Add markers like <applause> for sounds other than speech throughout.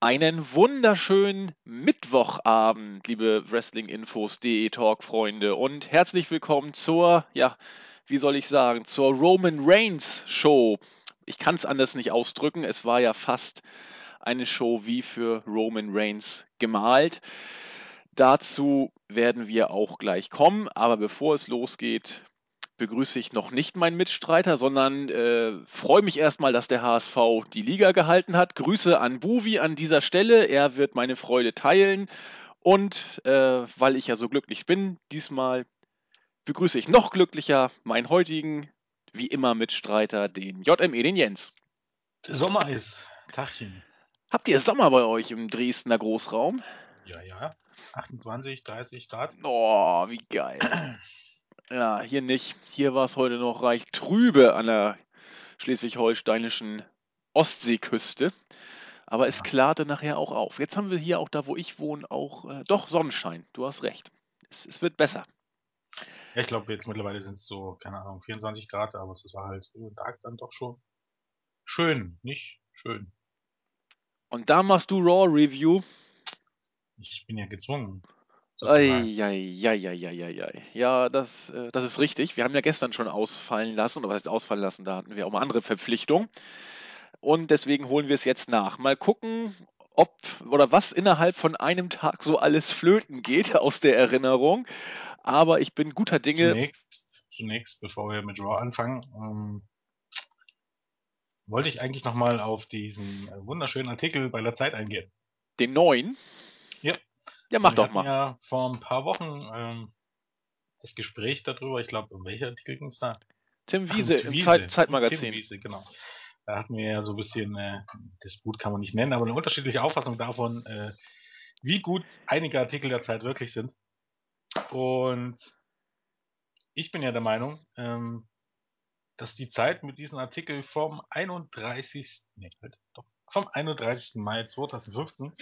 Einen wunderschönen Mittwochabend, liebe Wrestlinginfos.de Talk-Freunde und herzlich willkommen zur, ja, wie soll ich sagen, zur Roman Reigns Show. Ich kann es anders nicht ausdrücken, es war ja fast eine Show wie für Roman Reigns gemalt. Dazu werden wir auch gleich kommen, aber bevor es losgeht, begrüße ich noch nicht meinen Mitstreiter, sondern äh, freue mich erstmal, dass der HSV die Liga gehalten hat. Grüße an Buvi an dieser Stelle. Er wird meine Freude teilen. Und äh, weil ich ja so glücklich bin, diesmal begrüße ich noch glücklicher meinen heutigen, wie immer, Mitstreiter, den JME, den Jens. Sommer ist. Tachchen. Habt ihr Sommer bei euch im Dresdner Großraum? Ja, ja. 28, 30 Grad. Oh, wie geil. Ja, hier nicht. Hier war es heute noch reich trübe an der schleswig-holsteinischen Ostseeküste. Aber es klarte nachher auch auf. Jetzt haben wir hier auch da, wo ich wohne, auch äh, doch Sonnenschein. Du hast recht. Es, es wird besser. Ja, ich glaube, jetzt mittlerweile sind es so, keine Ahnung, 24 Grad, aber es war halt über den Tag dann doch schon schön, nicht schön. Und da machst du Raw Review. Ich bin ja gezwungen. Eieieiei. Ja, das, äh, das ist richtig. Wir haben ja gestern schon ausfallen lassen, oder was heißt ausfallen lassen, da hatten wir auch mal andere Verpflichtungen. Und deswegen holen wir es jetzt nach. Mal gucken, ob oder was innerhalb von einem Tag so alles flöten geht <laughs> aus der Erinnerung. Aber ich bin guter Dinge. Zunächst, zunächst, bevor wir mit Raw anfangen, ähm, wollte ich eigentlich nochmal auf diesen äh, wunderschönen Artikel bei der Zeit eingehen. Den neuen. Ja. Mach Wir doch mal. ja vor ein paar Wochen ähm, das Gespräch darüber, ich glaube, um welcher Artikel ging es da? Tim Ach, Wiese mit im Wiese, Zeit Zeitmagazin. Tim Wiese, genau. Da hatten wir ja so ein bisschen, äh, Disput kann man nicht nennen, aber eine unterschiedliche Auffassung davon, äh, wie gut einige Artikel der Zeit wirklich sind. Und ich bin ja der Meinung, ähm, dass die Zeit mit diesem Artikel vom 31. Nee, halt, doch, vom 31. Mai 2015,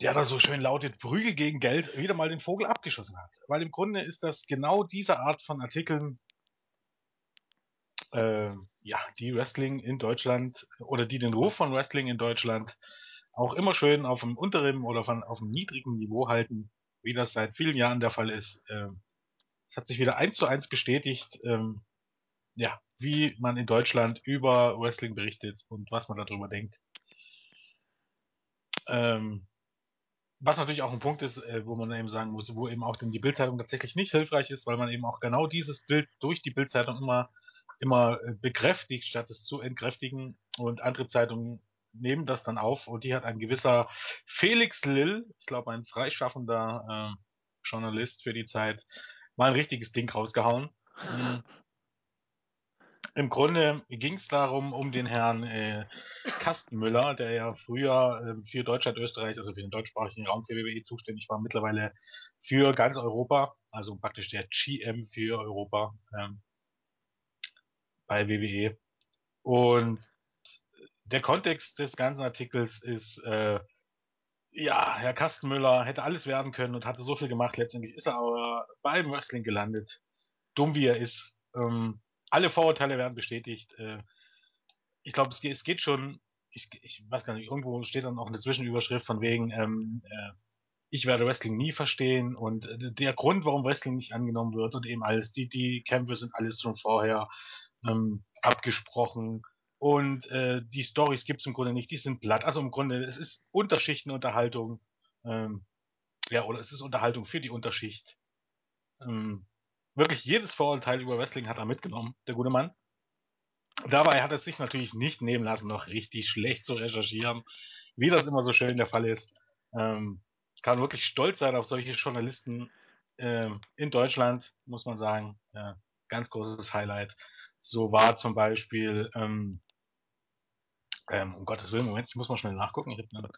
der da so schön lautet, Prügel gegen Geld, wieder mal den Vogel abgeschossen hat. Weil im Grunde ist das genau diese Art von Artikeln, äh, ja, die Wrestling in Deutschland oder die den Ruf von Wrestling in Deutschland auch immer schön auf dem unteren oder von, auf dem niedrigen Niveau halten, wie das seit vielen Jahren der Fall ist. Ähm, es hat sich wieder eins zu eins bestätigt, ähm, ja, wie man in Deutschland über Wrestling berichtet und was man darüber denkt. Ähm, was natürlich auch ein Punkt ist, äh, wo man eben sagen muss, wo eben auch denn die Bildzeitung tatsächlich nicht hilfreich ist, weil man eben auch genau dieses Bild durch die Bildzeitung immer immer äh, bekräftigt, statt es zu entkräftigen. Und andere Zeitungen nehmen das dann auf und die hat ein gewisser Felix Lill, ich glaube ein freischaffender äh, Journalist für die Zeit, mal ein richtiges Ding rausgehauen. <laughs> Im Grunde ging es darum, um den Herrn äh, Kastenmüller, der ja früher äh, für Deutschland, Österreich, also für den deutschsprachigen Raum für WWE zuständig war, mittlerweile für ganz Europa, also praktisch der GM für Europa ähm, bei WWE. Und der Kontext des ganzen Artikels ist, äh, ja, Herr Kastenmüller hätte alles werden können und hatte so viel gemacht. Letztendlich ist er aber beim Wrestling gelandet. Dumm wie er ist. Ähm, alle Vorurteile werden bestätigt. Äh, ich glaube, es, geht- es geht schon, ich, ich weiß gar nicht, irgendwo steht dann auch eine Zwischenüberschrift von wegen, ähm, äh, ich werde Wrestling nie verstehen und äh, der Grund, warum Wrestling nicht angenommen wird und eben alles, die, die Kämpfe sind alles schon vorher ähm, abgesprochen und äh, die Stories gibt's im Grunde nicht, die sind platt. Also im Grunde, es ist Unterschichtenunterhaltung, ähm, ja, oder es ist Unterhaltung für die Unterschicht. Ähm, wirklich jedes Vorurteil über Wrestling hat er mitgenommen, der gute Mann. Dabei hat er sich natürlich nicht nehmen lassen, noch richtig schlecht zu recherchieren, wie das immer so schön der Fall ist. Ähm, kann wirklich stolz sein auf solche Journalisten ähm, in Deutschland, muss man sagen. Äh, ganz großes Highlight. So war zum Beispiel, ähm, ähm, um Gottes Willen, Moment, ich muss mal schnell nachgucken. Ich hab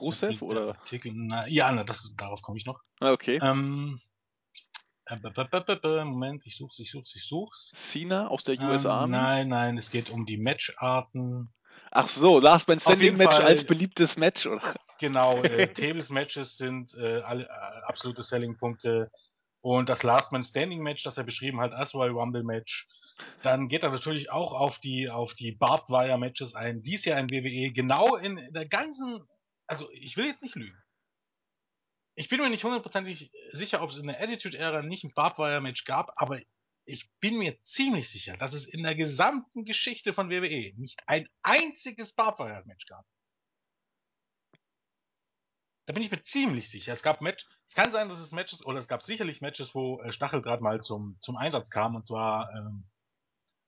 Rusev oder? Artikel, na, ja, na, das, darauf komme ich noch. Ah, okay. Ähm, äh, Moment, ich such's, ich such's, ich such's. Cena aus der US Ähm, Army? Nein, nein, es geht um die Matcharten. Ach so, Last Man Standing Match Fall- als beliebtes Match, oder? Genau, äh, <laughs> Tables-Matches sind äh, alle äh, absolute Selling-Punkte. Und das Last Man Standing Match, das er beschrieben hat, als Royal Rumble Match. Dann geht er natürlich auch auf die, auf die Barbed Wire Matches ein, die es ja in WWE genau in der ganzen also ich will jetzt nicht lügen. Ich bin mir nicht hundertprozentig sicher, ob es in der Attitude-Ära nicht ein Barbwire-Match gab, aber ich bin mir ziemlich sicher, dass es in der gesamten Geschichte von WWE nicht ein einziges Barbwire-Match gab. Da bin ich mir ziemlich sicher. Es gab Match, es kann sein, dass es Matches, oder es gab sicherlich Matches, wo äh, Stacheldraht mal zum, zum Einsatz kam, und zwar, ähm,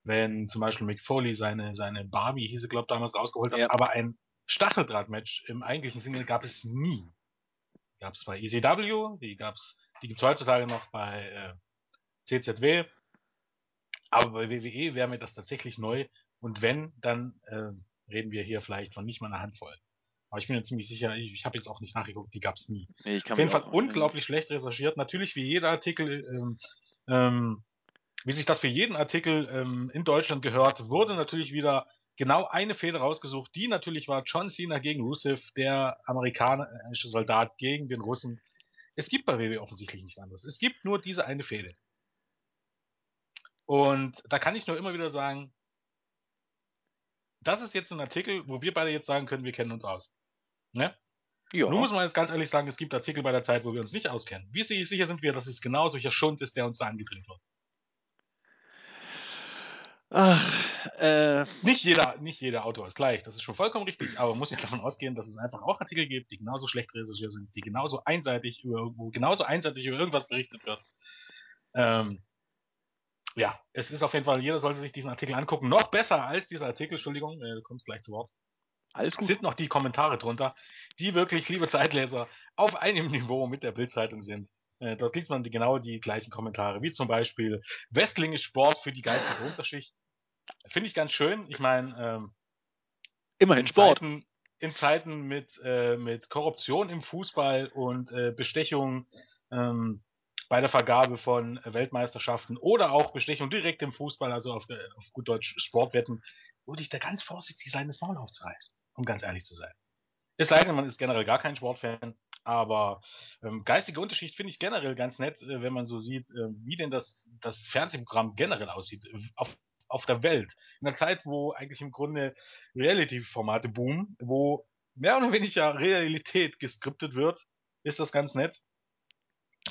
wenn zum Beispiel Mick Foley seine, seine Barbie, hieß sie, glaube damals rausgeholt hat, Ja. aber ein Stacheldraht-Match im eigentlichen Sinne gab es nie. Gab es bei ECW, die gab's, die gibt's heutzutage noch bei äh, CZW, aber bei WWE wäre mir das tatsächlich neu. Und wenn, dann äh, reden wir hier vielleicht von nicht mal einer Handvoll. Aber ich bin mir ziemlich sicher, ich, ich habe jetzt auch nicht nachgeguckt, die gab's nie. Nee, Auf jeden Fall unglaublich schlecht recherchiert. Natürlich wie jeder Artikel, ähm, ähm, wie sich das für jeden Artikel ähm, in Deutschland gehört, wurde natürlich wieder genau eine Fehde rausgesucht. Die natürlich war John Cena gegen Rusev, der amerikanische Soldat gegen den Russen. Es gibt bei WWE offensichtlich nichts anderes. Es gibt nur diese eine Fehde. Und da kann ich nur immer wieder sagen, das ist jetzt ein Artikel, wo wir beide jetzt sagen können, wir kennen uns aus. Ne? Ja. Nun muss man jetzt ganz ehrlich sagen, es gibt Artikel bei der Zeit, wo wir uns nicht auskennen. Wie si- sicher sind wir, dass es genau solcher Schund ist, der uns da angedreht wird? Ach, äh, Nicht jeder, nicht jeder Autor ist gleich, das ist schon vollkommen richtig, aber man muss ja davon ausgehen, dass es einfach auch Artikel gibt, die genauso schlecht recherchiert sind, die genauso einseitig über, wo genauso einseitig über irgendwas berichtet wird. Ähm, ja, es ist auf jeden Fall, jeder sollte sich diesen Artikel angucken. Noch besser als dieser Artikel, Entschuldigung, äh, du kommst gleich zu Wort. alles gut. sind noch die Kommentare drunter, die wirklich, liebe Zeitleser, auf einem Niveau mit der Bildzeitung sind. Äh, dort liest man die, genau die gleichen Kommentare, wie zum Beispiel Wrestling ist Sport für die geistige Unterschicht. Finde ich ganz schön. Ich meine, ähm, Immerhin in Sport. Zeiten, in Zeiten mit, äh, mit Korruption im Fußball und äh, Bestechung ähm, bei der Vergabe von Weltmeisterschaften oder auch Bestechung direkt im Fußball, also auf, äh, auf gut Deutsch Sportwetten, würde ich da ganz vorsichtig sein, das Maul aufzureißen, um ganz ehrlich zu sein. Es sei denn, man ist generell gar kein Sportfan, aber ähm, geistige Unterschicht finde ich generell ganz nett, äh, wenn man so sieht, äh, wie denn das, das Fernsehprogramm generell aussieht äh, auf, auf der Welt. In einer Zeit, wo eigentlich im Grunde Reality-Formate boomen, wo mehr oder weniger Realität geskriptet wird, ist das ganz nett.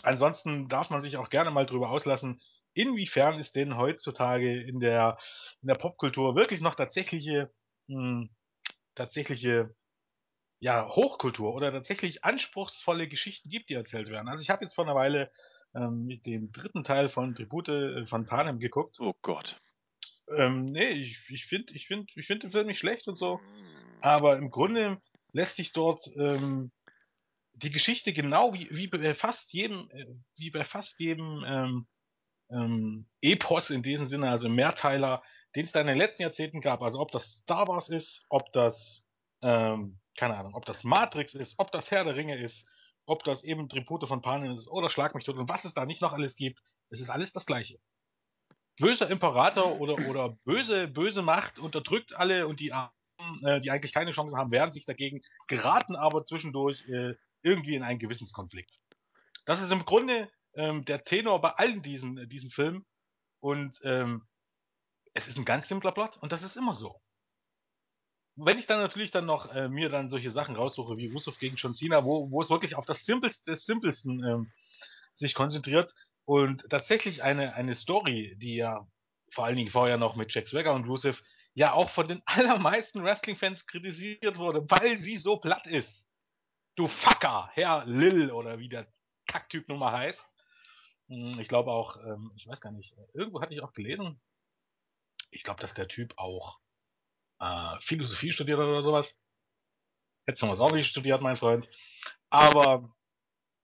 Ansonsten darf man sich auch gerne mal drüber auslassen, inwiefern ist denn heutzutage in der, in der Popkultur wirklich noch tatsächliche, mh, tatsächliche ja, Hochkultur oder tatsächlich anspruchsvolle Geschichten gibt, die erzählt werden. Also ich habe jetzt vor einer Weile ähm, den dritten Teil von Tribute äh, von Panem geguckt. Oh Gott. Ähm, nee, ich, ich finde ich find, ich find den Film nicht schlecht und so. Aber im Grunde lässt sich dort ähm, die Geschichte genau wie, wie bei fast jedem, äh, wie bei fast jedem ähm, ähm, Epos in diesem Sinne, also Mehrteiler, den es da in den letzten Jahrzehnten gab. Also ob das Star Wars ist, ob das, ähm, keine Ahnung, ob das Matrix ist, ob das Herr der Ringe ist, ob das eben Tribute von Panem ist oder Schlag mich tot und was es da nicht noch alles gibt, es ist alles das Gleiche. Böser Imperator oder, oder böse, böse Macht unterdrückt alle und die Armen, äh, die eigentlich keine Chance haben, wehren sich dagegen, geraten aber zwischendurch äh, irgendwie in einen Gewissenskonflikt. Das ist im Grunde ähm, der Tenor bei allen diesen, äh, diesen Filmen und ähm, es ist ein ganz simpler Plot und das ist immer so. Wenn ich dann natürlich dann noch äh, mir dann solche Sachen raussuche wie Rusev gegen John Cena, wo, wo es wirklich auf das Simpelste des Simpelsten ähm, sich konzentriert und tatsächlich eine, eine Story, die ja vor allen Dingen vorher noch mit Jack Swagger und Rusev ja auch von den <laughs> allermeisten Wrestling-Fans kritisiert wurde, weil sie so platt ist. Du Fucker, Herr Lil oder wie der Kacktyp Nummer heißt. Hm, Ich glaube auch, ähm, ich weiß gar nicht, irgendwo hatte ich auch gelesen, ich glaube, dass der Typ auch äh, Philosophie studiert hat oder sowas. Hättest du was auch nicht studiert, mein Freund. Aber,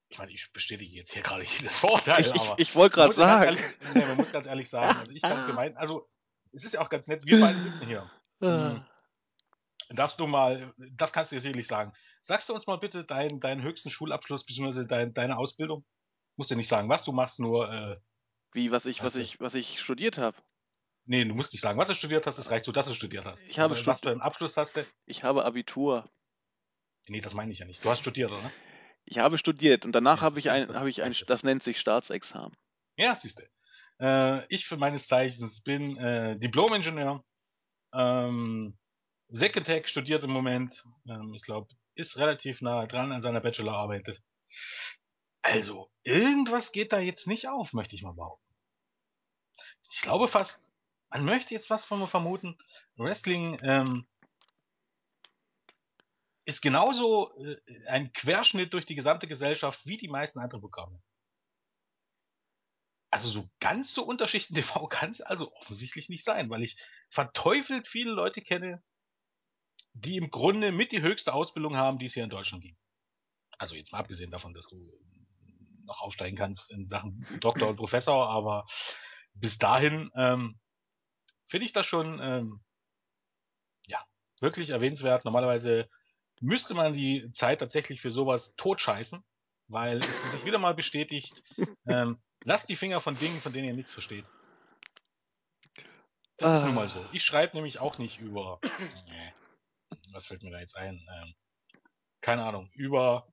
ich meine, ich bestätige jetzt hier gerade jedes Vorteil, Ich, ich, aber ich wollte gerade sagen. Ehrlich, nee, man muss ganz ehrlich sagen, also ich kann <laughs> gemein, also es ist ja auch ganz nett, wir beide sitzen hier. Hm. Darfst du mal, das kannst du dir sicherlich sagen. Sagst du uns mal bitte deinen, deinen höchsten Schulabschluss bzw. Dein, deine Ausbildung? Musst dir nicht sagen, was du machst, nur, äh, Wie, was ich, was du. ich, was ich studiert habe. Nee, du musst nicht sagen, was du studiert hast, es reicht so, dass du studiert hast. Ich habe Aber was studi- du einen Abschluss hast, Ich habe Abitur. nee, das meine ich ja nicht. Du hast studiert, oder? Ich habe studiert und danach Ja, habe ich ein, das habe ich ein, das nennt sich Staatsexamen. Ja, siehst du. Äh, ich für meines Zeichens bin äh, Diplom-Ingenieur. Ähm, Secretech studiert im Moment. Ähm, ich glaube, ist relativ nah dran an seiner Bachelorarbeit. Also, irgendwas geht da jetzt nicht auf, möchte ich mal behaupten. Ich glaube fast, man möchte jetzt was von mir vermuten. Wrestling ähm, ist genauso äh, ein Querschnitt durch die gesamte Gesellschaft wie die meisten anderen Programme. Also so ganz so Unterschichten <laughs> TV kann es also offensichtlich nicht sein, weil ich verteufelt viele Leute kenne, die im Grunde mit die höchste Ausbildung haben, die es hier in Deutschland gibt. Also jetzt mal abgesehen davon, dass du noch aufsteigen kannst in Sachen Doktor und Professor, aber bis dahin ähm, finde ich das schon ähm, ja wirklich erwähnenswert. Normalerweise müsste man die Zeit tatsächlich für sowas totscheißen, weil es sich wieder mal bestätigt, <laughs> ähm, lasst die Finger von Dingen, von denen ihr nichts versteht. Das ist nun mal so. Ich schreibe nämlich auch nicht über. Äh, was fällt mir da jetzt ein? Ähm, keine Ahnung. Über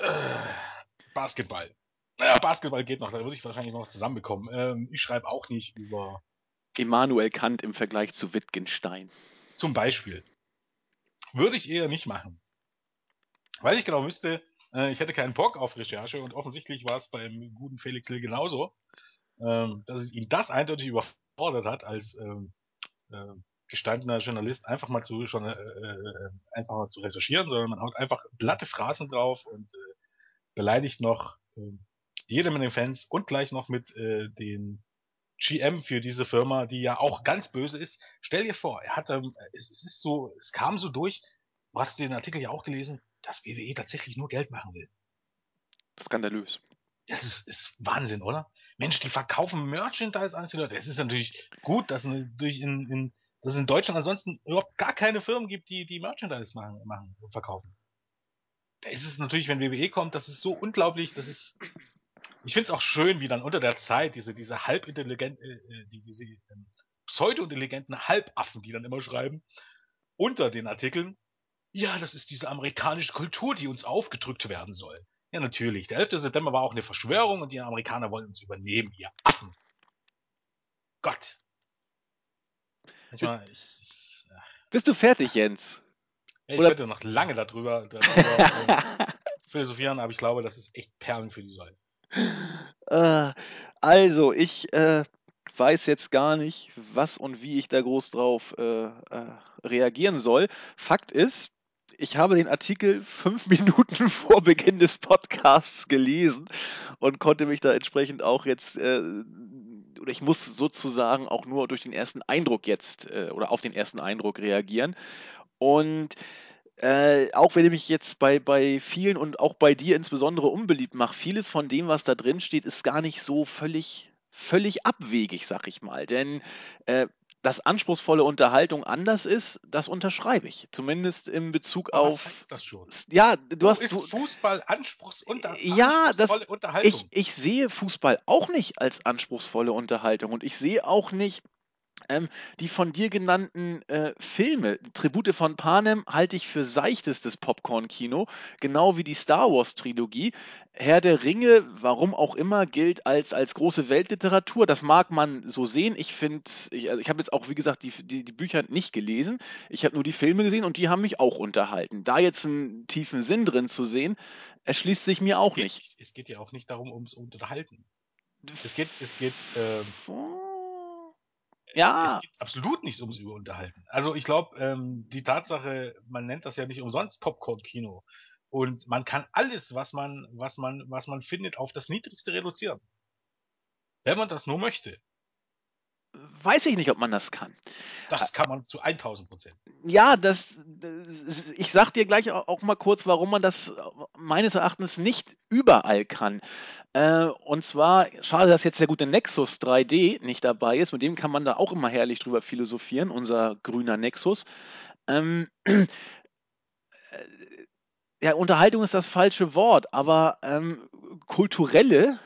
äh, Basketball. Naja, Basketball geht noch, da würde ich wahrscheinlich noch was zusammenbekommen. Ähm, ich schreibe auch nicht über. Immanuel Kant im Vergleich zu Wittgenstein. Zum Beispiel. Würde ich eher nicht machen. Weil ich genau wüsste, äh, ich hätte keinen Bock auf Recherche und offensichtlich war es beim guten Felix Hill genauso, ähm, dass es ihn das eindeutig überfordert hat, als ähm, äh, gestandener Journalist einfach mal zu schon äh, äh, einfach mal zu recherchieren, sondern man haut einfach glatte Phrasen drauf und äh, beleidigt noch äh, jede Menge Fans und gleich noch mit äh, den GM für diese Firma, die ja auch ganz böse ist. Stell dir vor, er hatte, es, es ist so, es kam so durch, du hast den Artikel ja auch gelesen, dass WWE tatsächlich nur Geld machen will. Skandalös. Das ist, ist Wahnsinn, oder? Mensch, die verkaufen Merchandise an die Leute. Es ist natürlich gut, dass, in, in, dass es in Deutschland ansonsten überhaupt gar keine Firmen gibt, die, die Merchandise machen, machen und verkaufen. Da ist es natürlich, wenn WWE kommt, das ist so unglaublich, das ist. Ich finde es auch schön, wie dann unter der Zeit diese, diese halbintelligenten, äh, äh, die, diese ähm, pseudo-intelligenten Halbaffen, die dann immer schreiben, unter den Artikeln, ja, das ist diese amerikanische Kultur, die uns aufgedrückt werden soll. Ja, natürlich. Der 11. September war auch eine Verschwörung und die Amerikaner wollen uns übernehmen, ihr Affen. Gott. Manchmal, bist, ich, bist du fertig, Jens? Ja, ich Oder? könnte noch lange darüber, darüber <laughs> philosophieren, aber ich glaube, das ist echt Perlen für die Säule. Äh, also, ich äh, weiß jetzt gar nicht, was und wie ich da groß drauf äh, äh reagieren soll. Fakt ist, ich habe den Artikel <laughs> fünf Minuten <laughs> vor Beginn des Podcasts gelesen und konnte mich da entsprechend auch jetzt, äh, oder ich muss sozusagen auch nur durch den ersten Eindruck jetzt äh, oder auf den ersten Eindruck reagieren. Und äh, auch wenn ich mich jetzt bei, bei vielen und auch bei dir insbesondere unbeliebt mache, vieles von dem, was da drin steht, ist gar nicht so völlig, völlig abwegig, sag ich mal. Denn äh, dass anspruchsvolle Unterhaltung anders ist, das unterschreibe ich. Zumindest in Bezug Aber auf. Was heißt das schon? Ja, du Wo hast. Ist du, Fußball anspruchsunter, ja, anspruchsvolle das, Unterhaltung? Ich, ich sehe Fußball auch nicht als anspruchsvolle Unterhaltung und ich sehe auch nicht ähm, die von dir genannten äh, Filme, Tribute von Panem, halte ich für seichtestes Popcorn-Kino, genau wie die Star Wars-Trilogie. Herr der Ringe, warum auch immer, gilt als, als große Weltliteratur. Das mag man so sehen. Ich finde, ich, also ich habe jetzt auch, wie gesagt, die, die, die Bücher nicht gelesen. Ich habe nur die Filme gesehen und die haben mich auch unterhalten. Da jetzt einen tiefen Sinn drin zu sehen, erschließt sich mir auch es geht, nicht. Es geht ja auch nicht darum, ums Unterhalten. Es geht, es geht. Ähm ja. Es geht absolut nicht ums Überunterhalten. Also ich glaube, ähm, die Tatsache, man nennt das ja nicht umsonst Popcorn-Kino. Und man kann alles, was man, was man, was man findet, auf das Niedrigste reduzieren. Wenn man das nur möchte. Weiß ich nicht, ob man das kann. Das kann man zu 1000 Prozent. Ja, das, ich sag dir gleich auch mal kurz, warum man das meines Erachtens nicht überall kann. Äh, und zwar, schade, dass jetzt der gute Nexus 3D nicht dabei ist. Mit dem kann man da auch immer herrlich drüber philosophieren, unser grüner Nexus. Ähm, äh, ja, Unterhaltung ist das falsche Wort, aber ähm, kulturelle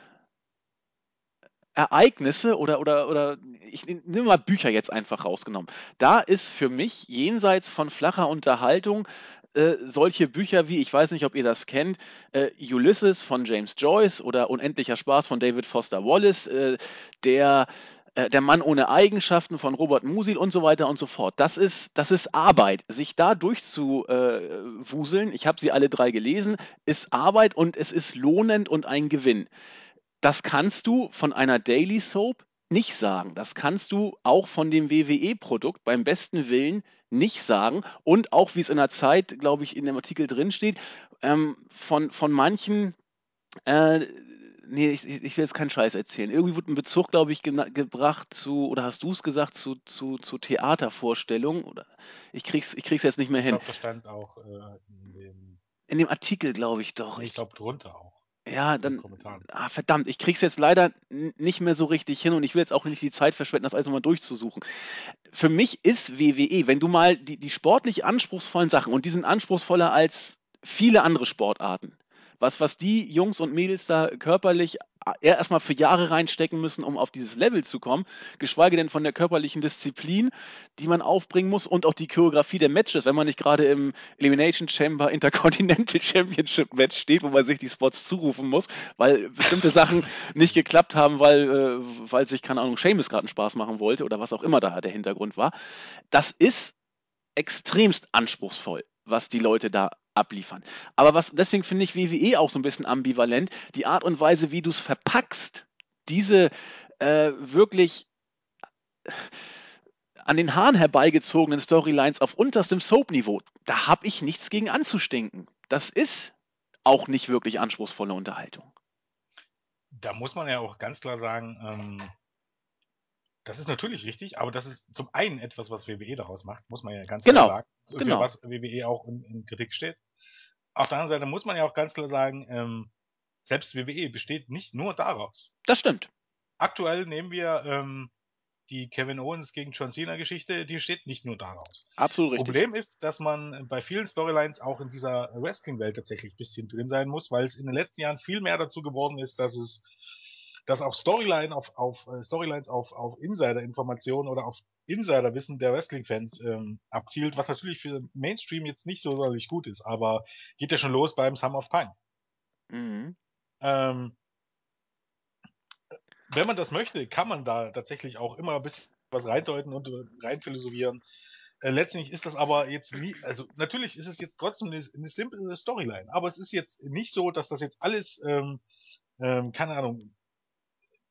Ereignisse oder, oder, oder ich nehme mal Bücher jetzt einfach rausgenommen. Da ist für mich jenseits von flacher Unterhaltung äh, solche Bücher wie, ich weiß nicht, ob ihr das kennt, äh, Ulysses von James Joyce oder Unendlicher Spaß von David Foster Wallace, äh, der äh, Der Mann ohne Eigenschaften von Robert Musil und so weiter und so fort. Das ist, das ist Arbeit. Sich da durchzuwuseln, ich habe sie alle drei gelesen, ist Arbeit und es ist lohnend und ein Gewinn. Das kannst du von einer Daily Soap nicht sagen. Das kannst du auch von dem WWE-Produkt beim besten Willen nicht sagen. Und auch, wie es in der Zeit, glaube ich, in dem Artikel drin steht, ähm, von, von manchen äh, nee, ich, ich will jetzt keinen Scheiß erzählen. Irgendwie wurde ein Bezug, glaube ich, gebracht zu, oder hast du es gesagt, zu, zu, zu Theatervorstellungen? Oder ich krieg's, ich krieg's jetzt nicht mehr hin. Ich glaube, das stand auch äh, in dem. In dem Artikel, glaube ich doch. Ich glaube drunter auch. Ja, dann. Ah, verdammt, ich krieg's jetzt leider nicht mehr so richtig hin und ich will jetzt auch nicht die Zeit verschwenden, das alles nochmal durchzusuchen. Für mich ist WWE, wenn du mal die, die sportlich anspruchsvollen Sachen, und die sind anspruchsvoller als viele andere Sportarten, was, was die Jungs und Mädels da körperlich erstmal für Jahre reinstecken müssen, um auf dieses Level zu kommen, geschweige denn von der körperlichen Disziplin, die man aufbringen muss und auch die Choreografie der Matches, wenn man nicht gerade im Elimination Chamber Intercontinental <laughs> Championship Match steht, wo man sich die Spots zurufen muss, weil bestimmte Sachen nicht geklappt haben, weil, äh, weil sich, keine Ahnung, Seamus gerade einen Spaß machen wollte oder was auch immer da der Hintergrund war. Das ist extremst anspruchsvoll, was die Leute da abliefern. Aber was, deswegen finde ich WWE auch so ein bisschen ambivalent. Die Art und Weise, wie du es verpackst, diese äh, wirklich an den Haaren herbeigezogenen Storylines auf unterstem Soap-Niveau, da habe ich nichts gegen anzustinken. Das ist auch nicht wirklich anspruchsvolle Unterhaltung. Da muss man ja auch ganz klar sagen, ähm, das ist natürlich richtig, aber das ist zum einen etwas, was WWE daraus macht, muss man ja ganz genau. klar sagen. Genau. was WWE auch in, in, Kritik steht. Auf der anderen Seite muss man ja auch ganz klar sagen, ähm, selbst WWE besteht nicht nur daraus. Das stimmt. Aktuell nehmen wir ähm, die Kevin Owens gegen John Cena Geschichte, die steht nicht nur daraus. Absolut richtig. Problem ist, dass man bei vielen Storylines auch in dieser Wrestling-Welt tatsächlich ein bisschen drin sein muss, weil es in den letzten Jahren viel mehr dazu geworden ist, dass es dass auch Storyline auf, auf äh, Storylines auf, auf Insider-Informationen oder auf Insider-Wissen der Wrestling-Fans ähm, abzielt, was natürlich für Mainstream jetzt nicht so sonderlich gut ist, aber geht ja schon los beim Sum of Time. Mhm. Ähm, wenn man das möchte, kann man da tatsächlich auch immer ein bisschen was reindeuten und reinphilosophieren. Äh, letztendlich ist das aber jetzt nie, also natürlich ist es jetzt trotzdem eine, eine simple Storyline, aber es ist jetzt nicht so, dass das jetzt alles, ähm, ähm, keine Ahnung,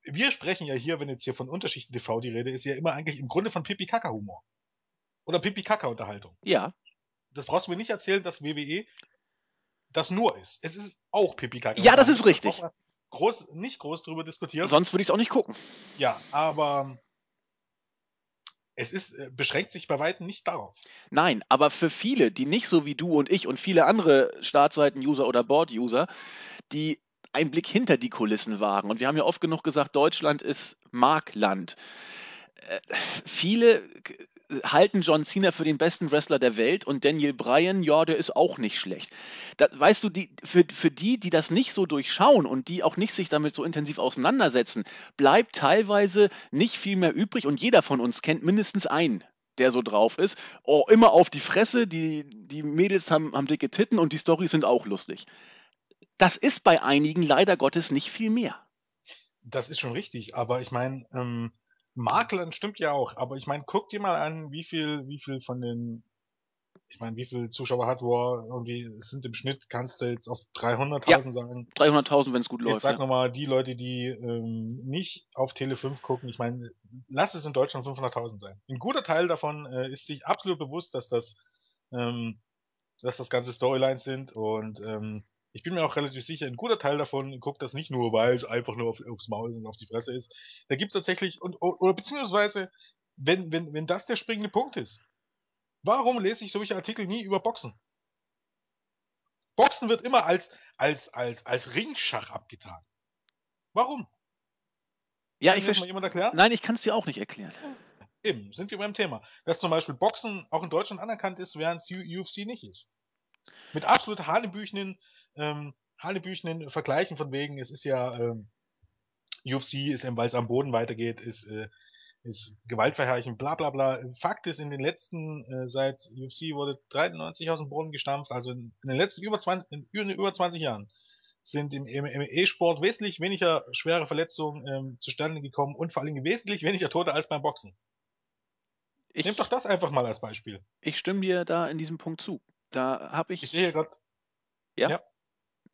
wir sprechen ja hier, wenn jetzt hier von Unterschichten TV die Rede ist, ja immer eigentlich im Grunde von Pipi-Kaka-Humor. Oder Pipi-Kaka-Unterhaltung. Ja. Das brauchst du mir nicht erzählen, dass WWE das nur ist. Es ist auch Pipi-Kaka. Ja, das ist richtig. Groß, nicht groß drüber diskutieren. Sonst würde ich es auch nicht gucken. Ja, aber es ist, äh, beschränkt sich bei weitem nicht darauf. Nein, aber für viele, die nicht so wie du und ich und viele andere Startseiten-User oder Board-User, die einen Blick hinter die Kulissen wagen. Und wir haben ja oft genug gesagt, Deutschland ist Markland. Äh, viele halten John Cena für den besten Wrestler der Welt und Daniel Bryan, ja, der ist auch nicht schlecht. Da, weißt du, die, für, für die, die das nicht so durchschauen und die auch nicht sich damit so intensiv auseinandersetzen, bleibt teilweise nicht viel mehr übrig und jeder von uns kennt mindestens einen, der so drauf ist. Oh, immer auf die Fresse, die, die Mädels haben, haben dicke Titten und die Storys sind auch lustig. Das ist bei einigen leider Gottes nicht viel mehr. Das ist schon richtig, aber ich meine, ähm, Maklern stimmt ja auch, aber ich meine, guck dir mal an, wie viel, wie viel von den, ich meine, wie viel Zuschauer hat Raw irgendwie, es sind im Schnitt, kannst du jetzt auf 300.000 ja, sagen. 300.000, wenn es gut läuft. Jetzt sag ja. nochmal, die Leute, die ähm, nicht auf Tele 5 gucken, ich meine, lass es in Deutschland 500.000 sein. Ein guter Teil davon äh, ist sich absolut bewusst, dass das, ähm, dass das ganze Storylines sind und ähm, ich bin mir auch relativ sicher, ein guter Teil davon guckt das nicht nur, weil es einfach nur auf, aufs Maul und auf die Fresse ist. Da gibt es tatsächlich, und, oder beziehungsweise, wenn, wenn, wenn das der springende Punkt ist, warum lese ich solche Artikel nie über Boxen? Boxen wird immer als, als, als, als Ringschach abgetan. Warum? Ja, kann ich verstehe. jemand erklären? Nein, ich kann es dir auch nicht erklären. Eben, sind wir beim Thema. Dass zum Beispiel Boxen auch in Deutschland anerkannt ist, während es UFC nicht ist. Mit absolut hanebüchenen ähm, hanebüchenen Vergleichen von wegen, es ist ja ähm, UFC ist eben, weil es am Boden weitergeht, ist, äh, ist Gewaltverherrlichen, bla bla bla. Fakt ist, in den letzten, äh, seit UFC wurde 93 aus dem Boden gestampft, also in, in den letzten über 20, in, über 20 Jahren sind im, E-Sport wesentlich weniger schwere Verletzungen ähm, zustande gekommen und vor allen Dingen wesentlich weniger Tote als beim Boxen. Ich, Nehmt doch das einfach mal als Beispiel. ich stimme dir da in diesem Punkt zu. Da habe ich. Ich sehe gerade Ja?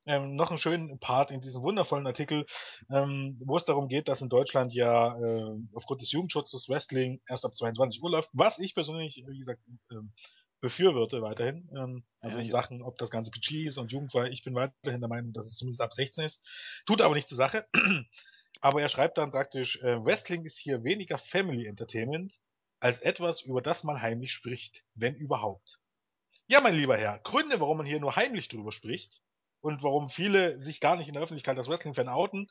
Ähm, noch einen schönen Part in diesem wundervollen Artikel, ähm, wo es darum geht, dass in Deutschland ja äh, aufgrund des Jugendschutzes Wrestling erst ab 22 Uhr läuft, was ich persönlich, wie gesagt, ähm, befürworte weiterhin. Ähm, also Ja, in Sachen, ob das Ganze PG ist und jugendfrei, ich bin weiterhin der Meinung, dass es zumindest ab 16 ist. Tut aber nicht zur Sache. <clears throat> Aber er schreibt dann praktisch, äh, Wrestling ist hier weniger Family Entertainment als etwas, über das man heimlich spricht, wenn überhaupt. Ja, mein lieber Herr, Gründe, warum man hier nur heimlich drüber spricht und warum viele sich gar nicht in der Öffentlichkeit als Wrestling-Fan outen,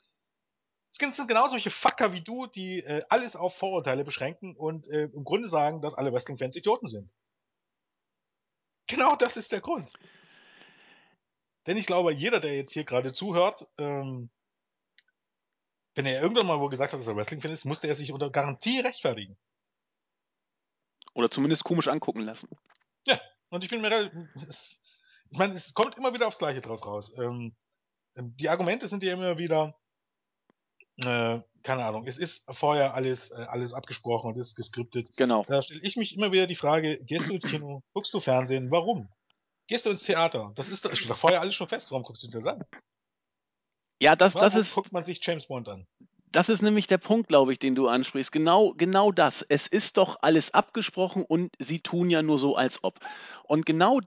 es sind genau solche Fucker wie du, die äh, alles auf Vorurteile beschränken und äh, im Grunde sagen, dass alle Wrestling-Fans Idioten sind. Genau das ist der Grund. Denn ich glaube, jeder, der jetzt hier gerade zuhört, ähm, wenn er irgendwann mal wohl gesagt hat, dass er Wrestling-Fan ist, musste er sich unter Garantie rechtfertigen. Oder zumindest komisch angucken lassen. Und ich bin mir relativ. Ich meine, es kommt immer wieder aufs Gleiche drauf raus. Ähm, ähm, die Argumente sind ja immer wieder, äh, keine Ahnung, es ist vorher alles, äh, alles abgesprochen und ist geskriptet. Genau. Da stelle ich mich immer wieder die Frage, gehst du ins Kino, guckst du Fernsehen, warum? Gehst du ins Theater? Das ist doch, steht doch vorher alles schon fest, warum guckst du das an? Ja, das, das Warum ist. guckt man sich James Bond an? Das ist nämlich der Punkt, glaube ich, den du ansprichst. Genau, genau das. Es ist doch alles abgesprochen und sie tun ja nur so, als ob. Und genau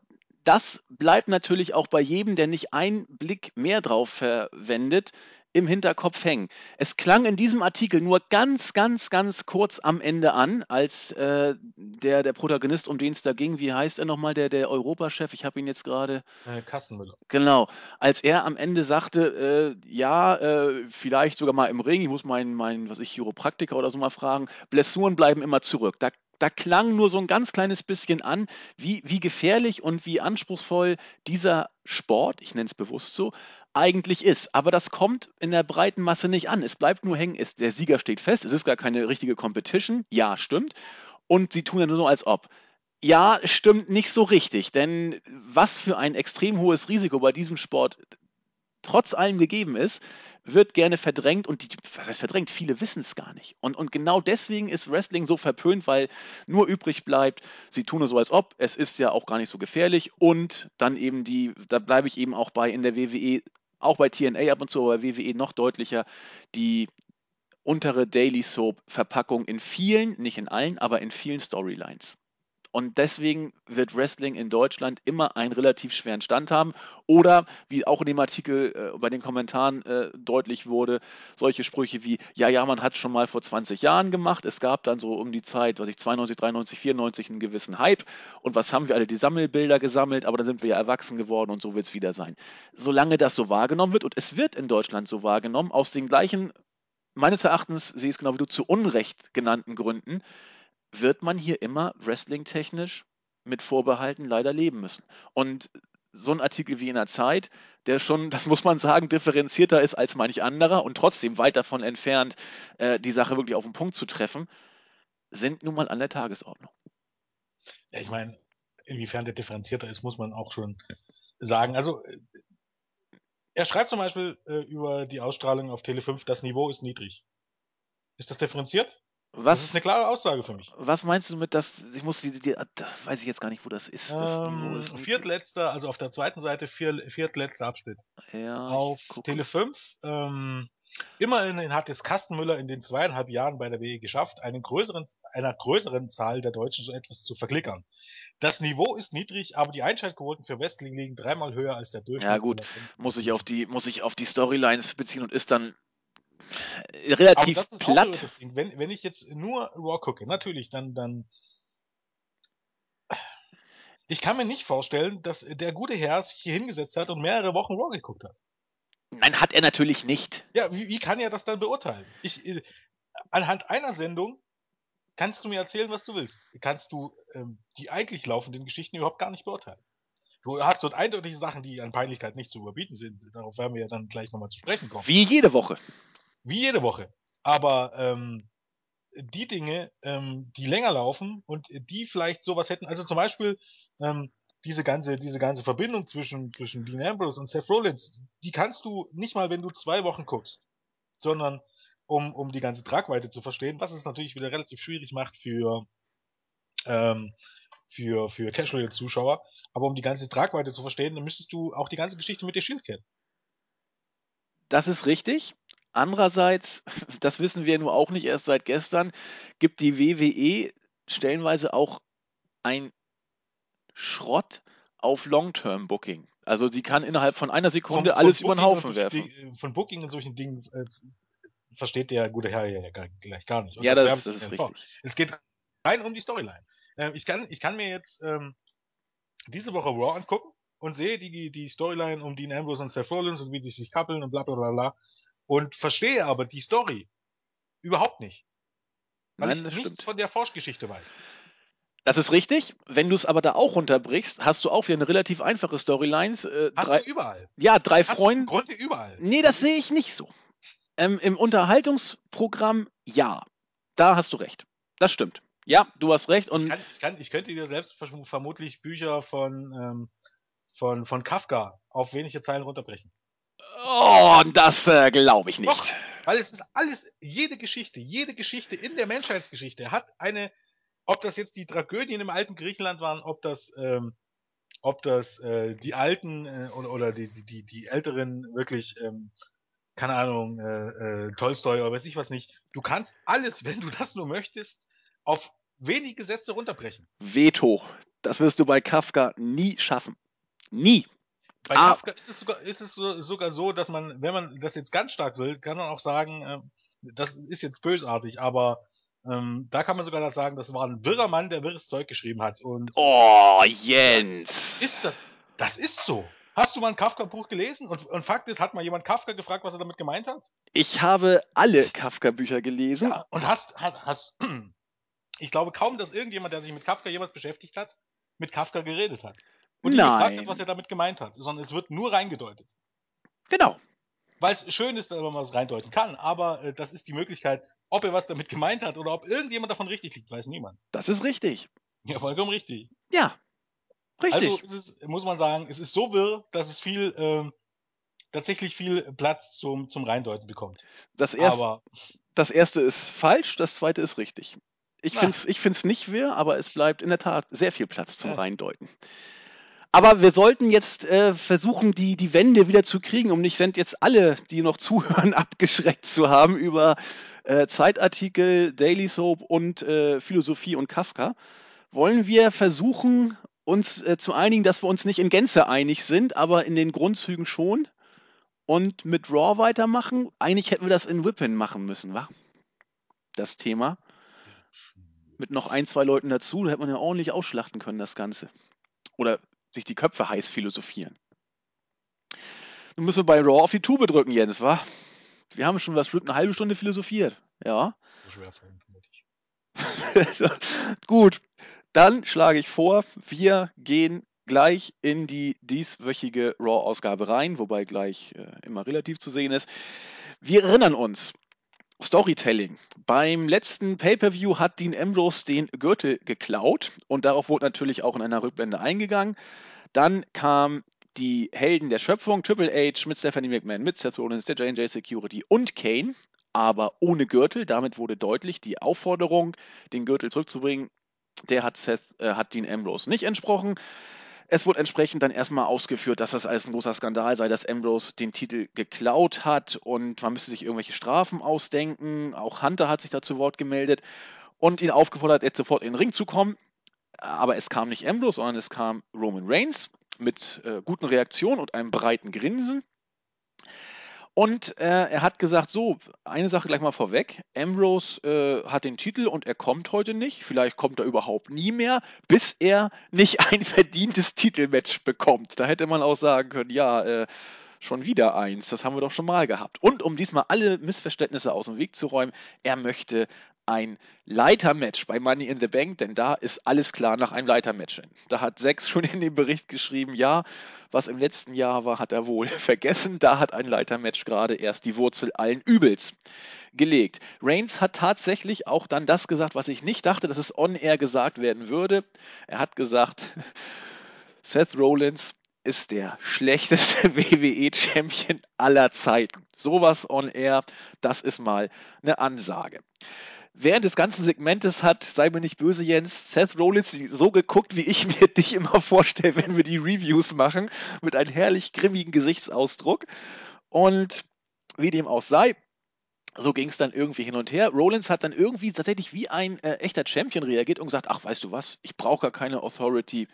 das bleibt natürlich auch bei jedem, der nicht einen Blick mehr drauf verwendet, im Hinterkopf hängen. Es klang in diesem Artikel nur ganz, ganz, ganz kurz am Ende an, als äh, der, der Protagonist, um den es da ging, wie heißt er nochmal, der, der Europachef, ich habe ihn jetzt gerade. Äh, Kassenmüller. Genau, als er am Ende sagte, äh, ja, äh, vielleicht sogar mal im Ring, ich muss meinen, meinen, was ich, Chiropraktiker oder so mal fragen, Blessuren bleiben immer zurück. Da, da klang nur so ein ganz kleines bisschen an, wie, wie gefährlich und wie anspruchsvoll dieser Sport, ich nenne es bewusst so, eigentlich ist. Aber das kommt in der breiten Masse nicht an. Es bleibt nur hängen, es, der Sieger steht fest, es ist gar keine richtige Competition, ja, stimmt. Und sie tun ja nur so, als ob. Ja, stimmt nicht so richtig, denn was für ein extrem hohes Risiko bei diesem Sport trotz allem gegeben ist, wird gerne verdrängt und die, was heißt verdrängt, viele wissen es gar nicht. Und, und genau deswegen ist Wrestling so verpönt, weil nur übrig bleibt, sie tun nur so, als ob, es ist ja auch gar nicht so gefährlich und dann eben die, da bleibe ich eben auch bei in der WWE, auch bei TNA ab und zu, aber bei WWE noch deutlicher, die untere Daily Soap Verpackung in vielen, nicht in allen, aber in vielen Storylines. Und deswegen wird Wrestling in Deutschland immer einen relativ schweren Stand haben. Oder, wie auch in dem Artikel äh, bei den Kommentaren äh, deutlich wurde, solche Sprüche wie, ja, ja, man hat schon mal vor 20 Jahren gemacht. Es gab dann so um die Zeit, was ich, 92, 93, 94 einen gewissen Hype. Und was haben wir alle? Die Sammelbilder gesammelt, aber dann sind wir ja erwachsen geworden und so wird es wieder sein. Solange das so wahrgenommen wird, und es wird in Deutschland so wahrgenommen, aus den gleichen, meines Erachtens, sehe ich es genau wie du, zu Unrecht genannten Gründen, wird man hier immer wrestling-technisch mit Vorbehalten leider leben müssen. Und so ein Artikel wie in der Zeit, der schon, <laughs> das muss man sagen, differenzierter ist als manch anderer und trotzdem weit davon entfernt, äh, die Sache wirklich auf den Punkt zu treffen, sind nun mal an der Tagesordnung. Ja, ich meine, inwiefern der differenzierter ist, muss man auch schon sagen. Also, äh, er schreibt zum Beispiel äh, über die Ausstrahlung auf Tele 5, das Niveau ist niedrig. Ist das differenziert? Das ist Was, eine klare Aussage für mich. was meinst du mit das, ich muss die, die da weiß ich jetzt gar nicht, wo das ist. Das Ähm, ist viertletzter, also auf der zweiten Seite vier, viertletzter Abschnitt. ja, auf. Tele 5. Ähm, immerhin hat es Kastenmüller in den zweieinhalb Jahren bei der WE geschafft, einen größeren, einer größeren Zahl der Deutschen so etwas zu verklickern. Das Niveau ist niedrig, aber die Einschaltquoten für Wrestling liegen dreimal höher als der Durchschnitt. Ja, gut. muss ich auf die, muss ich auf die Storylines beziehen und ist dann äh, aber relativ das ist auch platt. das Ding. Wenn, wenn ich jetzt nur Raw gucke, natürlich, dann, dann. Ich kann mir nicht vorstellen, dass der gute Herr sich hier hingesetzt hat und mehrere Wochen Raw geguckt hat. Nein, hat er natürlich nicht. Ja, wie, wie kann er das dann beurteilen? Ich, äh, anhand einer Sendung kannst du mir erzählen, was du willst. Kannst du ähm, die eigentlich laufenden Geschichten überhaupt gar nicht beurteilen. Du hast dort eindeutige Sachen, die an Peinlichkeit nicht zu überbieten sind. Darauf werden wir ja dann gleich nochmal zu sprechen kommen. Wie jede Woche. Wie jede Woche. Aber ähm, die Dinge, ähm, die länger laufen und die vielleicht sowas hätten, also zum Beispiel, ähm, diese ganze, diese ganze Verbindung zwischen, zwischen Dean Ambrose und Seth Rollins, die kannst du nicht mal, wenn du zwei Wochen guckst, sondern um, um die ganze Tragweite zu verstehen, was es natürlich wieder relativ schwierig macht für, ähm, für, für Casual-Zuschauer. Aber um die ganze Tragweite zu verstehen, dann müsstest du auch die ganze Geschichte mit der Shield kennen. Das ist richtig. Andererseits, <laughs> das wissen wir nur auch nicht erst seit gestern, gibt die WWE stellenweise auch ein Schrott auf Long-Term-Booking. Also sie kann innerhalb von einer Sekunde von, von alles über den Haufen werfen. Ding, von Booking und solchen Dingen äh, versteht der gute Herr ja gleich gar nicht. Und ja, das, das, ist richtig. Vor. Es geht rein um die Storyline. Äh, ich, kann, ich kann mir jetzt ähm, diese Woche Raw angucken und sehe die, die Storyline um Dean Ambrose und Seth Rollins und wie die sich kappeln und bla bla bla bla und verstehe aber die Story überhaupt nicht. Weil Nein, ich nichts stimmt. von der Forschgeschichte weiß. Das ist richtig. Wenn du es aber da auch runterbrichst, hast du auch wieder eine relativ einfache Storyline. Äh, hast drei, du überall. Ja, drei Freunde. Grunde überall. Nee, das sehe ich nicht so. Ähm, Im Unterhaltungsprogramm ja. Da hast du recht. Das stimmt. Ja, du hast recht. Und ich, kann, ich, kann, ich könnte dir selbst vermutlich Bücher von, ähm, von, von Kafka auf wenige Zeilen runterbrechen. Oh, das äh, glaube ich nicht. Doch, weil es ist alles, jede Geschichte, jede Geschichte in der Menschheitsgeschichte hat eine, ob das jetzt die Tragödien im alten Griechenland waren, ob das, ähm, ob das äh, die alten äh, oder, oder die, die, die, die älteren wirklich, ähm, keine Ahnung, äh, äh, Tolstoi oder weiß ich was nicht. Du kannst alles, wenn du das nur möchtest, auf wenige Sätze runterbrechen. Veto. Das wirst du bei Kafka nie schaffen. Nie. Bei ah. Kafka ist es, sogar, ist es sogar so, dass man, wenn man das jetzt ganz stark will, kann man auch sagen, äh, das ist jetzt bösartig, aber ähm, da kann man sogar das sagen, das war ein wirrer Mann, der wirres Zeug geschrieben hat. Und oh, Jens! Ist das, das ist so. Hast du mal ein Kafka-Buch gelesen? Und, und Fakt ist, hat mal jemand Kafka gefragt, was er damit gemeint hat? Ich habe alle Kafka-Bücher gelesen. Ja, und hast, hast, hast, <clears throat> ich glaube kaum, dass irgendjemand, der sich mit Kafka jemals beschäftigt hat, mit Kafka geredet hat und Nein. gefragt hat, was er damit gemeint hat, sondern es wird nur reingedeutet. Genau. Weil es schön ist, wenn man es reindeuten kann, aber äh, das ist die Möglichkeit, ob er was damit gemeint hat oder ob irgendjemand davon richtig liegt, weiß niemand. Das ist richtig. Ja, vollkommen richtig. Ja. Richtig. Also es, muss man sagen, es ist so wirr, dass es viel, ähm, tatsächlich viel Platz zum, zum Reindeuten bekommt. Das erste, aber, das erste ist falsch, das zweite ist richtig. Ich finde es ich find's nicht wirr, aber es bleibt in der Tat sehr viel Platz zum ja. Reindeuten. Aber wir sollten jetzt äh, versuchen, die, die Wende wieder zu kriegen, um nicht jetzt alle, die noch <laughs> zuhören, abgeschreckt zu haben über äh, Zeitartikel, Daily Soap und äh, Philosophie und Kafka. Wollen wir versuchen, uns äh, zu einigen, dass wir uns nicht in Gänze einig sind, aber in den Grundzügen schon und mit Raw weitermachen? Eigentlich hätten wir das in Whippin machen müssen, wa? Das Thema. Mit noch ein, zwei Leuten dazu, da hätte man ja ordentlich ausschlachten können, das Ganze. Oder sich die Köpfe heiß philosophieren. Nun müssen wir bei Raw auf die Tube drücken, Jens, wa? Wir haben schon was bestimmt eine halbe Stunde philosophiert. Ja. So schwer <laughs> Gut, dann schlage ich vor, wir gehen gleich in die dieswöchige Raw-Ausgabe rein, wobei gleich äh, immer relativ zu sehen ist. Wir erinnern uns, Storytelling. Beim letzten Pay-per-View hat Dean Ambrose den Gürtel geklaut und darauf wurde natürlich auch in einer Rückblende eingegangen. Dann kam die Helden der Schöpfung, Triple H mit Stephanie McMahon, mit Seth Rollins, der J&J Security und Kane, aber ohne Gürtel. Damit wurde deutlich die Aufforderung, den Gürtel zurückzubringen, der hat, Seth, äh, hat Dean Ambrose nicht entsprochen. Es wurde entsprechend dann erstmal ausgeführt, dass das alles ein großer Skandal sei, dass Ambrose den Titel geklaut hat und man müsste sich irgendwelche Strafen ausdenken. Auch Hunter hat sich da zu Wort gemeldet und ihn aufgefordert, jetzt sofort in den Ring zu kommen. Aber es kam nicht Ambrose, sondern es kam Roman Reigns mit äh, guten Reaktionen und einem breiten Grinsen. Und äh, er hat gesagt, so, eine Sache gleich mal vorweg. Ambrose äh, hat den Titel und er kommt heute nicht. Vielleicht kommt er überhaupt nie mehr, bis er nicht <laughs> ein verdientes Titelmatch bekommt. Da hätte man auch sagen können, ja, äh, schon wieder eins. Das haben wir doch schon mal gehabt. Und um diesmal alle Missverständnisse aus dem Weg zu räumen, er möchte ein Leitermatch bei Money in the Bank, denn da ist alles klar nach einem Leitermatch. Da hat Sex <laughs> schon in dem Bericht geschrieben, ja, was im letzten Jahr war, hat er wohl <laughs> vergessen. Da hat ein Leitermatch gerade erst die Wurzel allen Übels gelegt. Reigns hat tatsächlich auch dann das gesagt, was ich nicht dachte, dass es on-air gesagt werden würde. Er hat gesagt, <laughs> Seth Rollins ist der schlechteste WWE-Champion aller Zeiten. Sowas on air, das ist mal eine Ansage. Während des ganzen Segmentes hat, sei mir nicht böse, Jens, Seth Rollins so geguckt, wie ich <laughs> mir dich immer vorstelle, wenn wir die Reviews machen, mit einem herrlich grimmigen Gesichtsausdruck. Und wie dem auch sei, so ging es dann irgendwie hin und her. Rollins hat dann irgendwie tatsächlich wie ein äh, echter Champion reagiert und gesagt, ach, weißt du was, ich brauche gar keine Authority.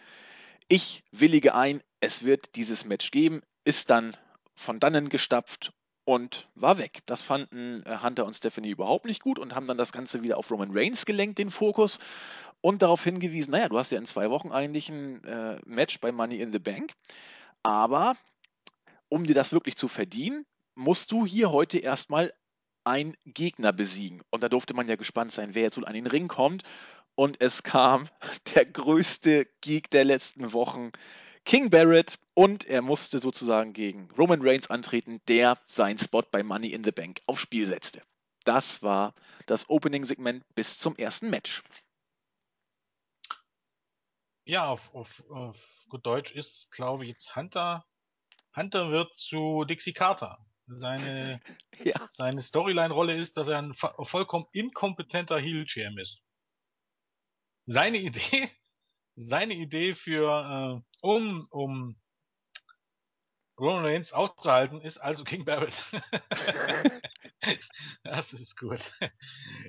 Ich willige ein, es wird dieses Match geben, ist dann von dannen gestapft und war weg. Das fanden äh, Hunter und Stephanie überhaupt nicht gut und haben dann das Ganze wieder auf Roman Reigns gelenkt, den Fokus, und darauf hingewiesen, naja, du hast ja in zwei Wochen eigentlich ein äh, Match bei Money in the Bank, aber um dir das wirklich zu verdienen, musst du hier heute erstmal einen Gegner besiegen. Und da durfte man ja gespannt sein, wer jetzt wohl an den Ring kommt. Und es kam <laughs> der größte Geek der letzten Wochen, King Barrett. Und er musste sozusagen gegen Roman Reigns antreten, der seinen Spot bei Money in the Bank aufs Spiel setzte. Das war das Opening-Segment bis zum ersten Match. Ja, auf, auf, auf gut Deutsch ist, glaube ich, jetzt Hunter. Hunter wird zu Dixie Carter. Seine, <laughs> ja. seine Storyline-Rolle ist, dass er ein vollkommen inkompetenter Heel-GM ist. Seine Idee, seine Idee für, äh, um, um Roman Reigns auszuhalten, ist also King Barrett. <laughs> das ist gut.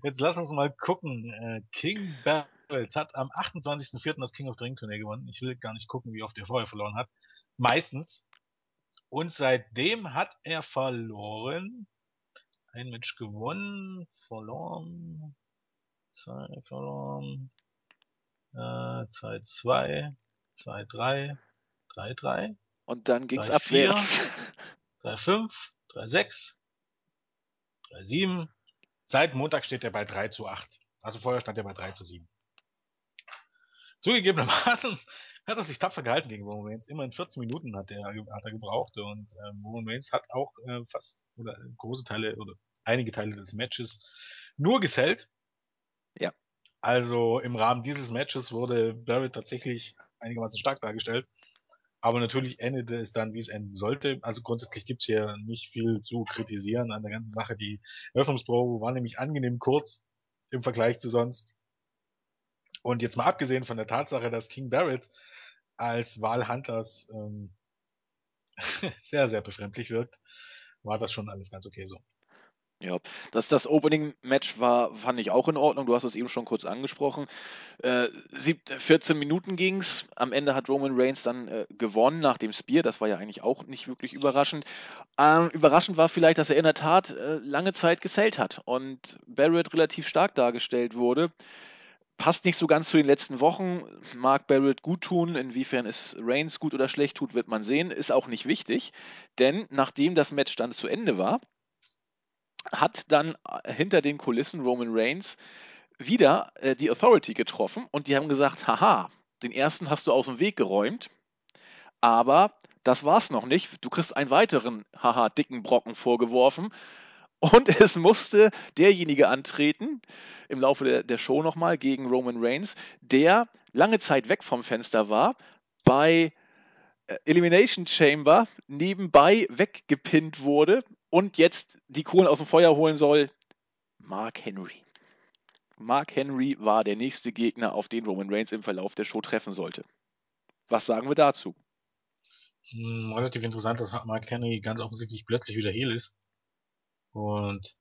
Jetzt lass uns mal gucken. Äh, King Barrett hat am 28.04. das King of the Ring Turnier gewonnen. Ich will gar nicht gucken, wie oft er vorher verloren hat. Meistens. Und seitdem hat er verloren. Ein Match gewonnen, verloren, zwei verloren, äh, 2-2, 2-3, 3-3. Und dann ging's 3, abwärts. 3-5, 3-6, 3-7. Seit Montag steht er bei 3 zu 8. Also vorher stand er bei 3 zu 7. Zugegebenermaßen <laughs> hat er sich tapfer gehalten gegen Roman Reigns. Immerhin 14 Minuten hat er, hat er gebraucht und äh, Roman Reigns hat auch äh, fast oder große Teile oder einige Teile des Matches nur gesellt. Ja. Also im Rahmen dieses Matches wurde Barrett tatsächlich einigermaßen stark dargestellt. Aber natürlich endete es dann, wie es enden sollte. Also grundsätzlich gibt's hier nicht viel zu kritisieren an der ganzen Sache. Die Eröffnungsprobe war nämlich angenehm kurz im Vergleich zu sonst. Und jetzt mal abgesehen von der Tatsache, dass King Barrett als Wahl Hunters ähm, <laughs> sehr, sehr befremdlich wirkt, war das schon alles ganz okay so. Ja, dass das Opening-Match war, fand ich auch in Ordnung. Du hast es eben schon kurz angesprochen. Äh, 14 Minuten ging's. Am Ende hat Roman Reigns dann äh, gewonnen nach dem Spear. Das war ja eigentlich auch nicht wirklich überraschend. Ähm, überraschend war vielleicht, dass er in der Tat äh, lange Zeit gesellt hat und Barrett relativ stark dargestellt wurde passt nicht so ganz zu den letzten Wochen. Mag Barrett gut tun, inwiefern es Reigns gut oder schlecht tut, wird man sehen. Ist auch nicht wichtig, denn nachdem das Match dann zu Ende war, hat dann äh, hinter den Kulissen Roman Reigns wieder äh, die Authority getroffen und die haben gesagt, haha, den ersten hast du aus dem Weg geräumt, aber das war's noch nicht. Du kriegst einen weiteren, haha, dicken Brocken vorgeworfen und <laughs> es musste derjenige antreten, im Laufe der, der Show nochmal, gegen Roman Reigns, der lange Zeit weg vom Fenster war, bei äh, Elimination Chamber nebenbei weggepinnt wurde und jetzt die Kohlen aus dem Feuer holen soll. Mark Henry. Mark Henry war der nächste Gegner, auf den Roman Reigns im Verlauf der Show treffen sollte. Was sagen wir dazu? Hm, relativ interessant, dass Mark Henry ganz offensichtlich plötzlich wieder Heal ist. Und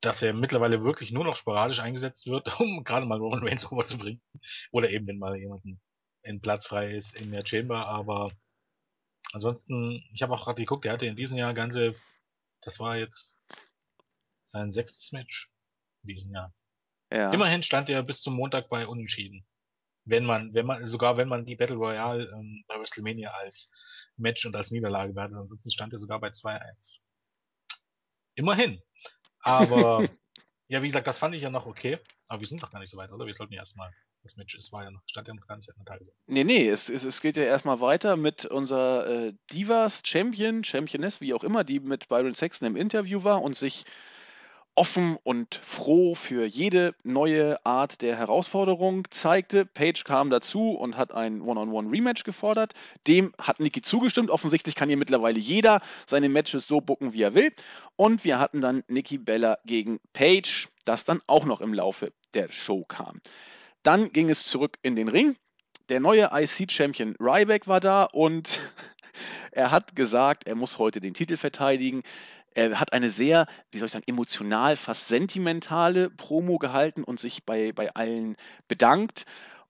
dass er mittlerweile wirklich nur noch sporadisch eingesetzt wird, <laughs> um gerade mal Roman Reigns overzubringen. Oder eben, wenn mal jemanden in Platz frei ist in der Chamber, aber ansonsten, ich habe auch gerade geguckt, er hatte in diesem Jahr ganze, das war jetzt sein sechstes Match in diesem Jahr. Ja. Immerhin stand er bis zum Montag bei Unentschieden. Wenn man, wenn man, sogar wenn man die Battle Royale ähm, bei WrestleMania als Match und als Niederlage wertet, ansonsten stand er sogar bei 2-1. Immerhin. Aber, <laughs> ja, wie gesagt, das fand ich ja noch okay. Aber wir sind doch gar nicht so weit, oder? Wir sollten ja erstmal das Match, es war ja noch, stand ja noch gar nicht an der Tagesordnung. Nee, nee, es, es, es geht ja erstmal weiter mit unserer äh, Divas Champion, Championess, wie auch immer, die mit Byron Saxon im Interview war und sich offen und froh für jede neue Art der Herausforderung zeigte. Page kam dazu und hat ein One-on-One-Rematch gefordert. Dem hat Nikki zugestimmt. Offensichtlich kann hier mittlerweile jeder seine Matches so bucken, wie er will. Und wir hatten dann Nikki Bella gegen Page, das dann auch noch im Laufe der Show kam. Dann ging es zurück in den Ring. Der neue IC-Champion Ryback war da und <laughs> er hat gesagt, er muss heute den Titel verteidigen. Er hat eine sehr, wie soll ich sagen, emotional, fast sentimentale Promo gehalten und sich bei, bei allen bedankt.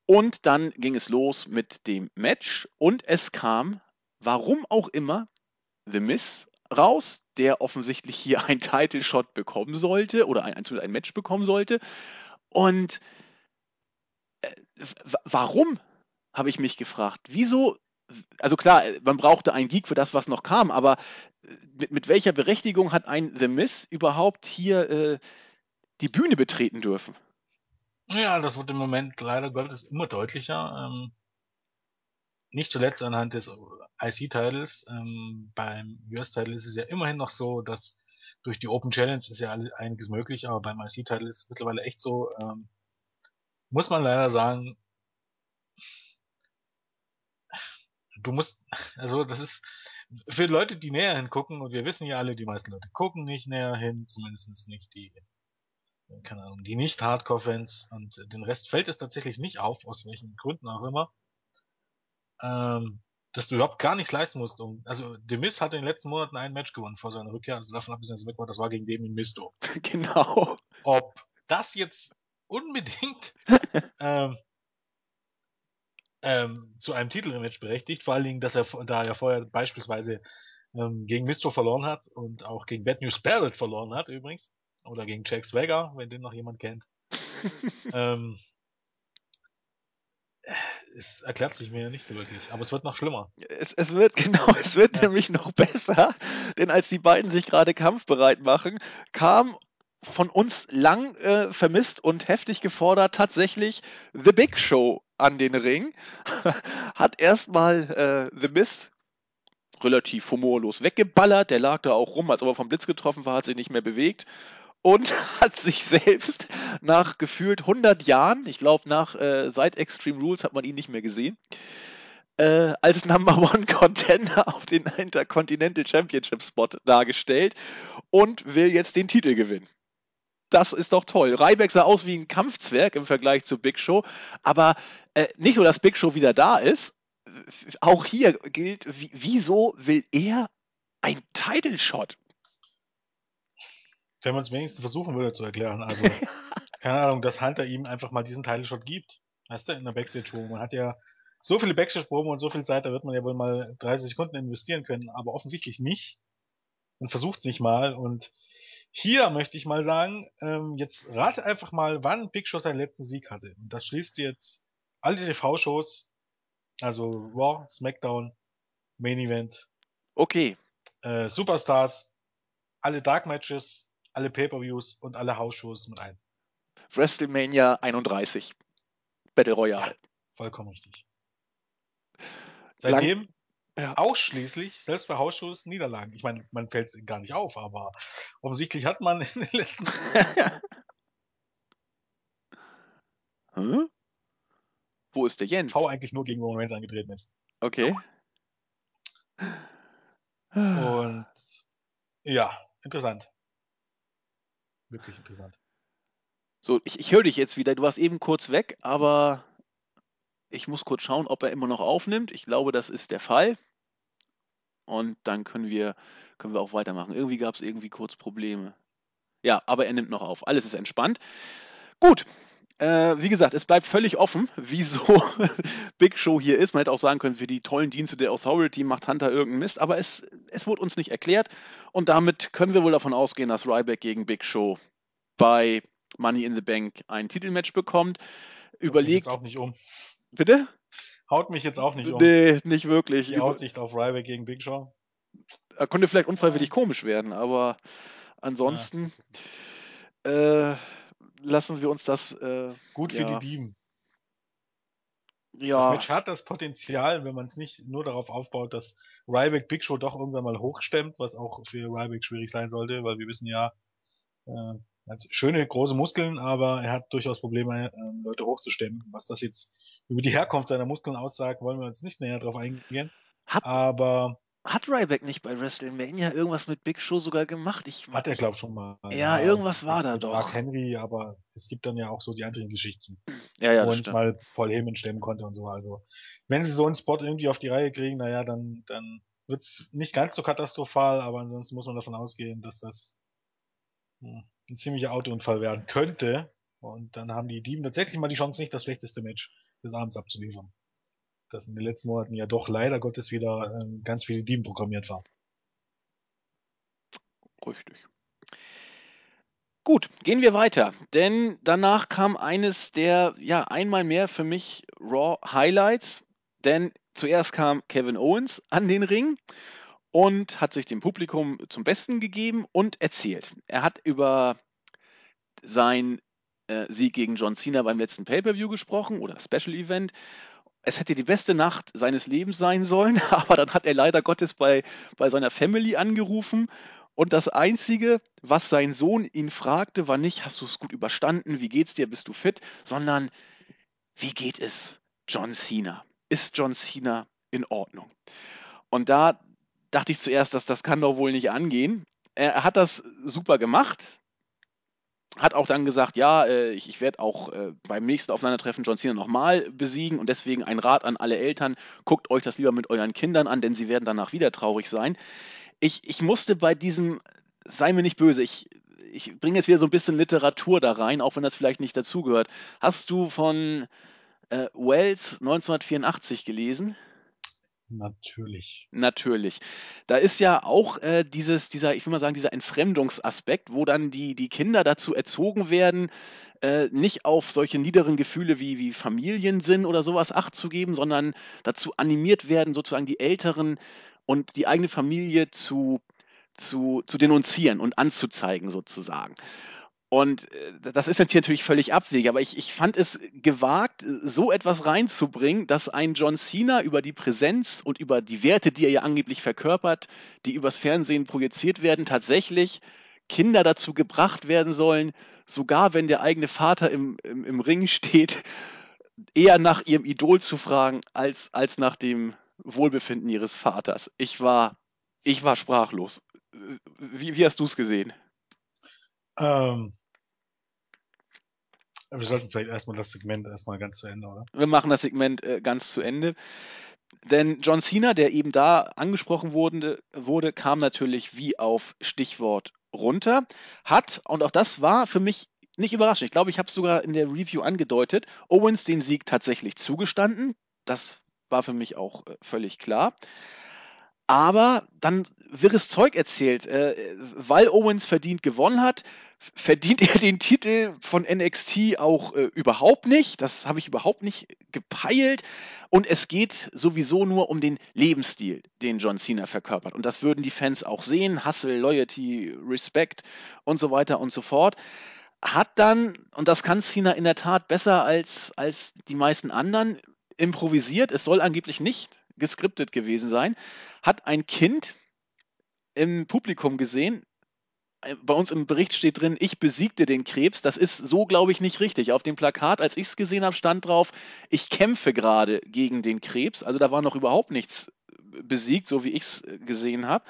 Und dann ging es los mit dem Match und es kam, warum auch immer, The Miss raus, der offensichtlich hier ein Title Shot bekommen sollte oder ein, ein Match bekommen sollte. Und warum, habe ich mich gefragt. Wieso also klar, man brauchte einen Geek für das, was noch kam, aber mit, mit welcher Berechtigung hat ein The Miss überhaupt hier äh, die Bühne betreten dürfen? Ja, das wird im Moment leider Gottes immer deutlicher. Ähm, nicht zuletzt anhand des IC-Titles. Ähm, beim US-Title ist es ja immerhin noch so, dass durch die Open Challenge ist ja einiges möglich, aber beim IC-Title ist es mittlerweile echt so, ähm, muss man leider sagen, du musst, also das ist für Leute, die näher hingucken, und wir wissen ja alle, die meisten Leute gucken nicht näher hin, zumindest nicht die, keine Ahnung, die nicht Hardcore-Fans und den Rest fällt es tatsächlich nicht auf, aus welchen Gründen auch immer, ähm, dass du überhaupt gar nichts leisten musst. Um, also, The Miz hat in den letzten Monaten ein Match gewonnen vor seiner Rückkehr, also davon ab, dass er weg war, das war gegen Damien Misto. <laughs> Genau. Ob das jetzt unbedingt <laughs> ähm, ähm, zu einem Titelmatch berechtigt. Vor allen Dingen, dass er da er vorher beispielsweise ähm, gegen Misto verloren hat und auch gegen Bad News Barrett verloren hat übrigens. Oder gegen Jack Swagger, wenn den noch jemand kennt. <laughs> ähm, es erklärt sich mir nicht so wirklich, aber es wird noch schlimmer. Es, es wird, <laughs> genau, es wird ja. nämlich noch besser, denn als die beiden sich gerade kampfbereit machen, kam von uns lang äh, vermisst und heftig gefordert tatsächlich The Big Show an den Ring, <laughs> hat erstmal äh, The Miss relativ humorlos weggeballert, der lag da auch rum, als ob er vom Blitz getroffen war, hat sich nicht mehr bewegt und <laughs> hat sich selbst nach gefühlt 100 Jahren, ich glaube nach äh, seit Extreme Rules hat man ihn nicht mehr gesehen, äh, als Number <laughs> One Contender auf den Intercontinental Championship Spot dargestellt und will jetzt den Titel gewinnen. Das ist doch toll. Ryback sah aus wie ein Kampfzwerg im Vergleich zu Big Show, aber äh, nicht nur, dass Big Show wieder da ist, auch hier gilt, wieso will er ein Title Shot? Wenn man es wenigstens versuchen würde zu erklären, also <laughs> keine Ahnung, dass Hunter ihm einfach mal diesen Title Shot gibt. Weißt du, in der Backstage-Show. Man hat ja so viele Backstage-Proben und so viel Zeit, da wird man ja wohl mal 30 Sekunden investieren können, aber offensichtlich nicht. Und versucht es nicht mal und hier möchte ich mal sagen, ähm, jetzt rate einfach mal, wann Big Show seinen letzten Sieg hatte. Und das schließt jetzt alle TV-Shows, also Raw, SmackDown, Main Event. Okay. Äh, Superstars, alle Dark Matches, alle Pay-Per-Views und alle House-Shows mit ein. WrestleMania 31. Battle Royale. Ja, vollkommen richtig. Seitdem ja. ausschließlich, selbst bei Hausschuss, Niederlagen. Ich meine, man fällt es gar nicht auf, aber offensichtlich hat man in den letzten. <laughs> hm? Wo ist der Jens? V eigentlich nur gegen Roman Reigns angetreten ist. Okay. Und ja, interessant. Wirklich interessant. So, ich, ich höre dich jetzt wieder. Du warst eben kurz weg, aber ich muss kurz schauen, ob er immer noch aufnimmt. Ich glaube, das ist der Fall und dann können wir, können wir auch weitermachen. Irgendwie gab es irgendwie kurz Probleme. Ja, aber er nimmt noch auf. Alles ist entspannt. Gut. Äh, wie gesagt, es bleibt völlig offen, <laughs> wieso <laughs> Big Show hier ist. Man hätte auch sagen können, für die tollen Dienste der Authority macht Hunter irgendeinen Mist, aber es, es wurde uns nicht erklärt. Und damit können wir wohl davon ausgehen, dass Ryback gegen Big Show bei Money in the Bank ein Titelmatch bekommt. Überlegt. auch nicht um. Bitte? Haut mich jetzt auch nicht um. Nee, nicht wirklich. Die Aussicht auf Ryback gegen Big Show. Er konnte vielleicht unfreiwillig komisch werden, aber ansonsten ja. äh, lassen wir uns das. Äh, Gut für ja. die Dieben. Ja. Das Match hat das Potenzial, wenn man es nicht nur darauf aufbaut, dass Ryback Big Show doch irgendwann mal hochstemmt, was auch für Ryback schwierig sein sollte, weil wir wissen ja, äh, hat schöne große Muskeln, aber er hat durchaus Probleme, ähm, Leute hochzustemmen. Was das jetzt über die Herkunft seiner Muskeln aussagt, wollen wir uns nicht näher drauf eingehen. Hat, Aber hat Ryback nicht bei WrestleMania irgendwas mit Big Show sogar gemacht? Ich, hat er, glaube ich, schon mal. Ja, irgendwas war da doch. Mark Henry, aber es gibt dann ja auch so die anderen Geschichten, ja, ja, wo er mal Paul Heyman stemmen konnte und so. Also, wenn sie so einen Spot irgendwie auf die Reihe kriegen, naja, dann, dann wird's nicht ganz so katastrophal, aber ansonsten muss man davon ausgehen, dass das hm, ein ziemlicher Autounfall werden könnte. Und dann haben die Dieben tatsächlich mal die Chance, nicht das schlechteste Match des Abends abzuliefern. Das in den letzten Monaten ja doch leider Gottes wieder ähm, ganz viele Dieben programmiert war. Richtig. Gut, gehen wir weiter, denn danach kam eines der, ja, einmal mehr für mich Raw Highlights, denn zuerst kam Kevin Owens an den Ring und hat sich dem Publikum zum Besten gegeben und erzählt. Er hat über sein äh, Sieg gegen John Cena beim letzten Pay-per-View gesprochen oder Special Event. Es hätte die beste Nacht seines Lebens sein sollen, <laughs> aber dann hat er leider Gottes bei, bei seiner Family angerufen und das Einzige, was sein Sohn ihn fragte, war nicht, hast du es gut überstanden, wie geht's dir, bist du fit, sondern wie geht es John Cena? Ist John Cena in Ordnung? Und da dachte ich zuerst, dass das kann doch wohl nicht angehen. Er hat das super gemacht, hat auch dann gesagt, ja, äh, ich, ich werde auch äh, beim nächsten Aufeinandertreffen John Cena nochmal besiegen und deswegen ein Rat an alle Eltern, guckt euch das lieber mit euren Kindern an, denn sie werden danach wieder traurig sein. Ich, ich musste bei diesem, sei mir nicht böse, ich, ich bringe jetzt wieder so ein bisschen Literatur da rein, auch wenn das vielleicht nicht dazugehört. Hast du von äh, Wells 1984 gelesen? Natürlich. Natürlich. Da ist ja auch äh, dieses, dieser, ich will mal sagen, dieser Entfremdungsaspekt, wo dann die, die Kinder dazu erzogen werden, äh, nicht auf solche niederen Gefühle wie, wie Familiensinn oder sowas Acht zu geben, sondern dazu animiert werden, sozusagen die Älteren und die eigene Familie zu, zu, zu denunzieren und anzuzeigen, sozusagen. Und äh, das ist jetzt hier natürlich völlig abwegig, aber ich, ich fand es gewagt, so etwas reinzubringen, dass ein John Cena über die Präsenz und über die Werte, die er ja angeblich verkörpert, die übers Fernsehen projiziert werden, tatsächlich Kinder dazu gebracht werden sollen, sogar wenn der eigene Vater im, im, im Ring steht, eher nach ihrem Idol zu fragen, als, als nach dem Wohlbefinden ihres Vaters. Ich war, ich war sprachlos. Wie, wie hast du es gesehen? Ähm, wir sollten vielleicht erstmal das Segment erstmal ganz zu Ende, oder? Wir machen das Segment äh, ganz zu Ende. Denn John Cena, der eben da angesprochen wurde, wurde, kam natürlich wie auf Stichwort runter, hat, und auch das war für mich nicht überraschend, ich glaube, ich habe es sogar in der Review angedeutet, Owens den Sieg tatsächlich zugestanden. Das war für mich auch äh, völlig klar. Aber dann wirres Zeug erzählt, äh, weil Owens verdient gewonnen hat, verdient er den Titel von NXT auch äh, überhaupt nicht. Das habe ich überhaupt nicht gepeilt. Und es geht sowieso nur um den Lebensstil, den John Cena verkörpert. Und das würden die Fans auch sehen. Hustle, Loyalty, Respect und so weiter und so fort. Hat dann, und das kann Cena in der Tat besser als, als die meisten anderen, improvisiert. Es soll angeblich nicht geskriptet gewesen sein. Hat ein Kind im Publikum gesehen, bei uns im Bericht steht drin, ich besiegte den Krebs. Das ist so, glaube ich, nicht richtig. Auf dem Plakat, als ich es gesehen habe, stand drauf, ich kämpfe gerade gegen den Krebs. Also da war noch überhaupt nichts besiegt, so wie ich es gesehen habe.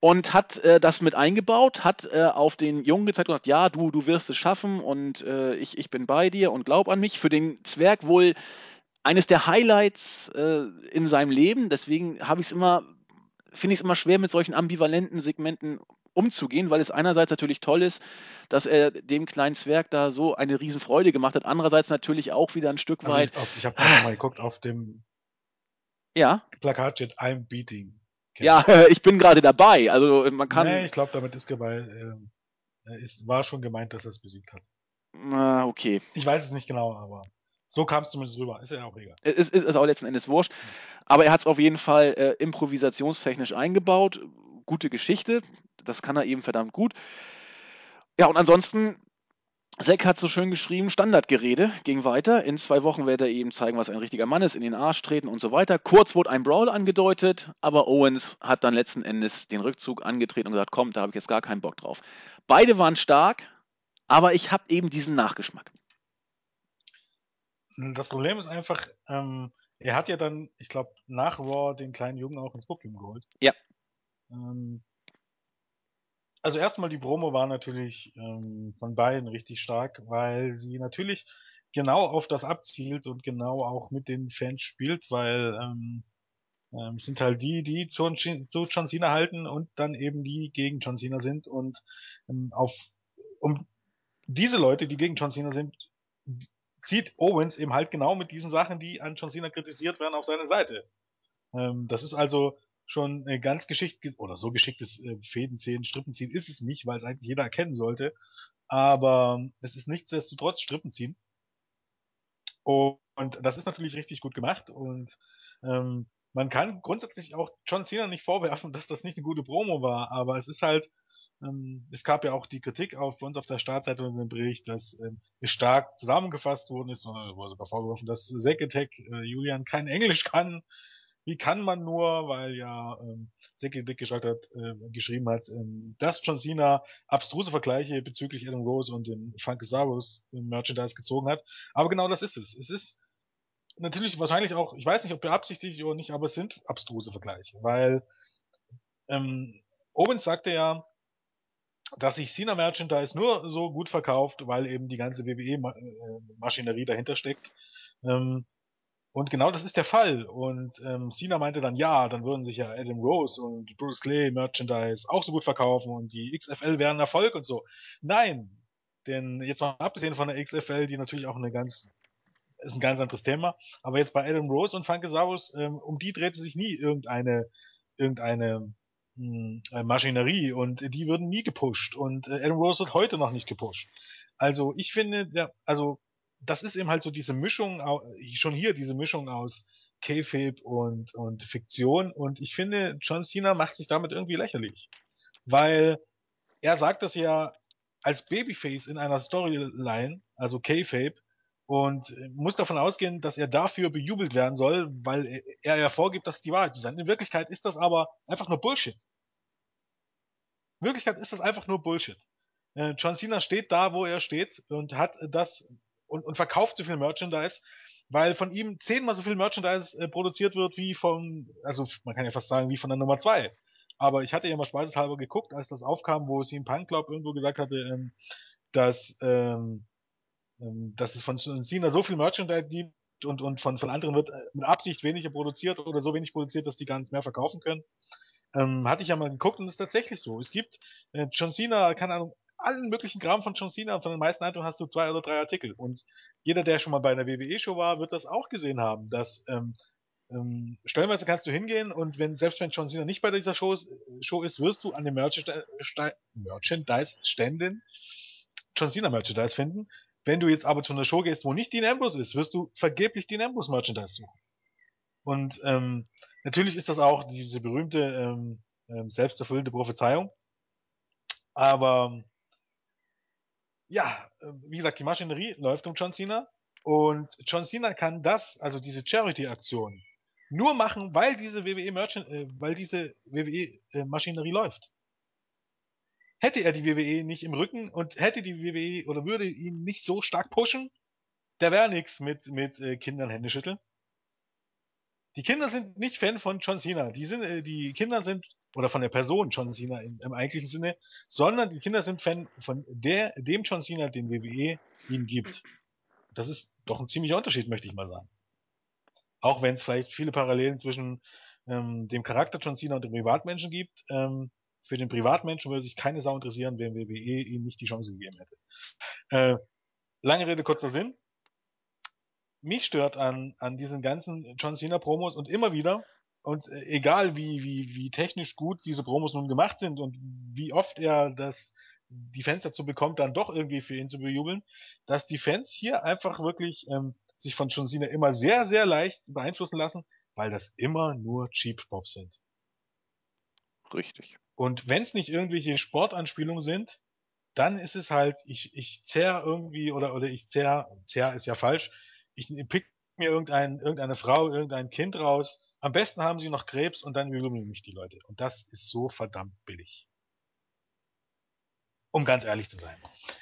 Und hat äh, das mit eingebaut, hat äh, auf den Jungen gezeigt und gesagt, ja, du, du wirst es schaffen und äh, ich, ich bin bei dir und glaub an mich. Für den Zwerg wohl eines der Highlights äh, in seinem Leben. Deswegen habe ich es immer, finde ich es immer schwer, mit solchen ambivalenten Segmenten umzugehen, weil es einerseits natürlich toll ist, dass er dem kleinen Zwerg da so eine Riesenfreude gemacht hat, andererseits natürlich auch wieder ein Stück Also weit. ich, ich habe gerade mal geguckt, auf dem Ja, Plakat steht I'm beating. ja, <laughs> ich bin gerade dabei. Also man kann. Nee, ich glaube, damit ist gemeint, ähm, es war schon gemeint, dass er es besiegt hat. Ah, okay. Ich weiß es nicht genau, aber so kam es zumindest rüber. Ist ja auch egal. Es ist, ist auch letzten Endes wurscht. Aber er hat es auf jeden Fall äh, improvisationstechnisch eingebaut. Gute Geschichte. Das kann er eben verdammt gut. Ja, und ansonsten, Zack hat so schön geschrieben, Standardgerede ging weiter. In zwei Wochen wird er eben zeigen, was ein richtiger Mann ist, in den Arsch treten und so weiter. Kurz wurde ein Brawl angedeutet, aber Owens hat dann letzten Endes den Rückzug angetreten und gesagt, komm, da habe ich jetzt gar keinen Bock drauf. Beide waren stark, Aber ich habe eben diesen Nachgeschmack. Das Problem ist einfach, ähm, er hat ja dann, ich glaube, nach Raw den kleinen Jungen auch ins Publikum geholt. Ja. Ähm, also erstmal die Promo war natürlich ähm, von beiden richtig stark, weil sie natürlich genau auf das abzielt und genau auch mit den Fans spielt, weil ähm, ähm, sind halt die, die zu, zu John Cena halten und dann eben die gegen John Cena sind und ähm, auf um diese Leute, die gegen John Cena sind, zieht Owens eben halt genau mit diesen Sachen, die an John Cena kritisiert werden, auf seine Seite. Ähm, das ist also schon äh, ganz geschickt, oder so geschicktes äh, Fädenziehen, Strippenziehen ist es nicht, weil es eigentlich jeder erkennen sollte. Aber es ist nichtsdestotrotz Strippenziehen. Und das ist natürlich richtig gut gemacht. Und ähm, man kann grundsätzlich auch John Cena nicht vorwerfen, <laughs> dass das nicht eine gute Promo war, aber es ist halt, ähm, es gab ja auch die Kritik auf, uns auf der Startseite und im Bericht, dass ähm, stark zusammengefasst worden ist, oder wurde sogar vorgeworfen, dass Zack äh, Julian kein Englisch kann. Wie kann man nur, weil ja ähm, Zack hat, äh, geschrieben hat, ähm, dass John Cena abstruse Vergleiche bezüglich Adam Rose und dem Funkasaurus Merchandise gezogen hat. Aber genau das ist es. Es ist natürlich wahrscheinlich auch, ich weiß nicht, ob beabsichtigt oder nicht, aber es sind abstruse Vergleiche, weil ähm, Owens sagte ja, dass sich Cena Merchandise nur so gut verkauft, weil eben die ganze WWE-Maschinerie äh, dahinter steckt. Ähm, und genau das ist der Fall. Und ähm, Cena meinte dann, ja, dann würden sich ja Adam Rose und Bruce Clay Merchandise auch so gut verkaufen und die XFL wären Erfolg und so. Nein, denn jetzt mal abgesehen von der XFL, die natürlich auch eine ganz ist ein ganz anderes Thema. Aber jetzt bei Adam Rose und Funkasaurus, ähm, um die drehte sich nie irgendeine, irgendeine Maschinerie und die würden nie gepusht. Und äh, Adam Rose wird heute noch nicht gepusht. Also ich finde, ja, also das ist eben halt so diese Mischung, schon hier diese Mischung aus Kayfabe und, und Fiktion. Und ich finde, John Cena macht sich damit irgendwie lächerlich. Weil er sagt das ja als Babyface in einer Storyline, also Kayfabe, und muss davon ausgehen, dass er dafür bejubelt werden soll, weil er ja vorgibt, das die Wahrheit zu sein. In Wirklichkeit ist das aber einfach nur Bullshit. In Wirklichkeit ist das einfach nur Bullshit. Äh, John Cena steht da, wo er steht und hat das und, und verkauft so viel Merchandise, weil von ihm zehnmal so viel Merchandise äh, produziert wird wie von, also man kann ja fast sagen, wie von der Nummer zwei. Aber ich hatte ja mal spaßeshalber geguckt, als das aufkam, wo CM Punk, glaub, irgendwo gesagt hatte, ähm, dass ähm, ähm, dass es von Cena so viel Merchandise gibt und, und von, von anderen wird äh, mit Absicht weniger produziert oder so wenig produziert, dass die gar nicht mehr verkaufen können. Ähm, hatte ich ja mal geguckt und ist tatsächlich so. Es gibt äh, John Cena, keine Ahnung, allen möglichen Kram von John Cena, von den meisten Einträgen hast du zwei oder drei Artikel. Und jeder, der schon mal bei einer WWE-Show war, wird das auch gesehen haben, dass ähm, ähm, stellenweise kannst du hingehen und wenn, selbst wenn John Cena nicht bei dieser Show, Show ist, wirst du an den Merchandise-Ständen John Cena Merchandise finden, wenn du jetzt aber zu einer Show gehst, wo nicht Dean Ambrose ist, wirst du vergeblich Dean Ambrose Merchandise suchen. Und ähm, natürlich ist das auch diese berühmte ähm, ähm, selbsterfüllende Prophezeiung. Aber ja, wie gesagt, die Maschinerie läuft um John Cena und John Cena kann das, also diese Charity-Aktion, nur machen, weil diese WWE Merchant, äh, weil diese WWE äh, Maschinerie läuft hätte er die WWE nicht im Rücken und hätte die WWE oder würde ihn nicht so stark pushen, der wäre nix mit, mit äh, Kindern Hände schütteln. Die Kinder sind nicht Fan von John Cena. Die, sind, äh, die Kinder sind, oder von der Person John Cena im, im eigentlichen Sinne, sondern die Kinder sind Fan von der, dem John Cena, den WWE ihnen gibt. Das ist doch ein ziemlicher Unterschied, möchte ich mal sagen. Auch wenn es vielleicht viele Parallelen zwischen ähm, dem Charakter John Cena und dem Privatmenschen gibt, ähm, für den Privatmenschen würde sich keine Sau interessieren, wenn WWE ihm nicht die Chance gegeben hätte. Äh, lange Rede, kurzer Sinn. Mich stört an, an diesen ganzen John Cena Promos und immer wieder, und äh, egal wie, wie, wie technisch gut diese Promos nun gemacht sind und wie oft er das, die Fans dazu bekommt, dann doch irgendwie für ihn zu bejubeln, dass die Fans hier einfach wirklich ähm, sich von John Cena immer sehr, sehr leicht beeinflussen lassen, weil das immer nur Cheap Pops sind. Richtig. Und wenn es nicht irgendwelche Sportanspielungen sind, dann ist es halt, ich, ich zerr irgendwie oder, oder ich zerr, zerr ist ja falsch, ich pick mir irgendein, irgendeine Frau, irgendein Kind raus. Am besten haben sie noch Krebs und dann jubeln mich die Leute. Und das ist so verdammt billig. Um ganz ehrlich zu sein.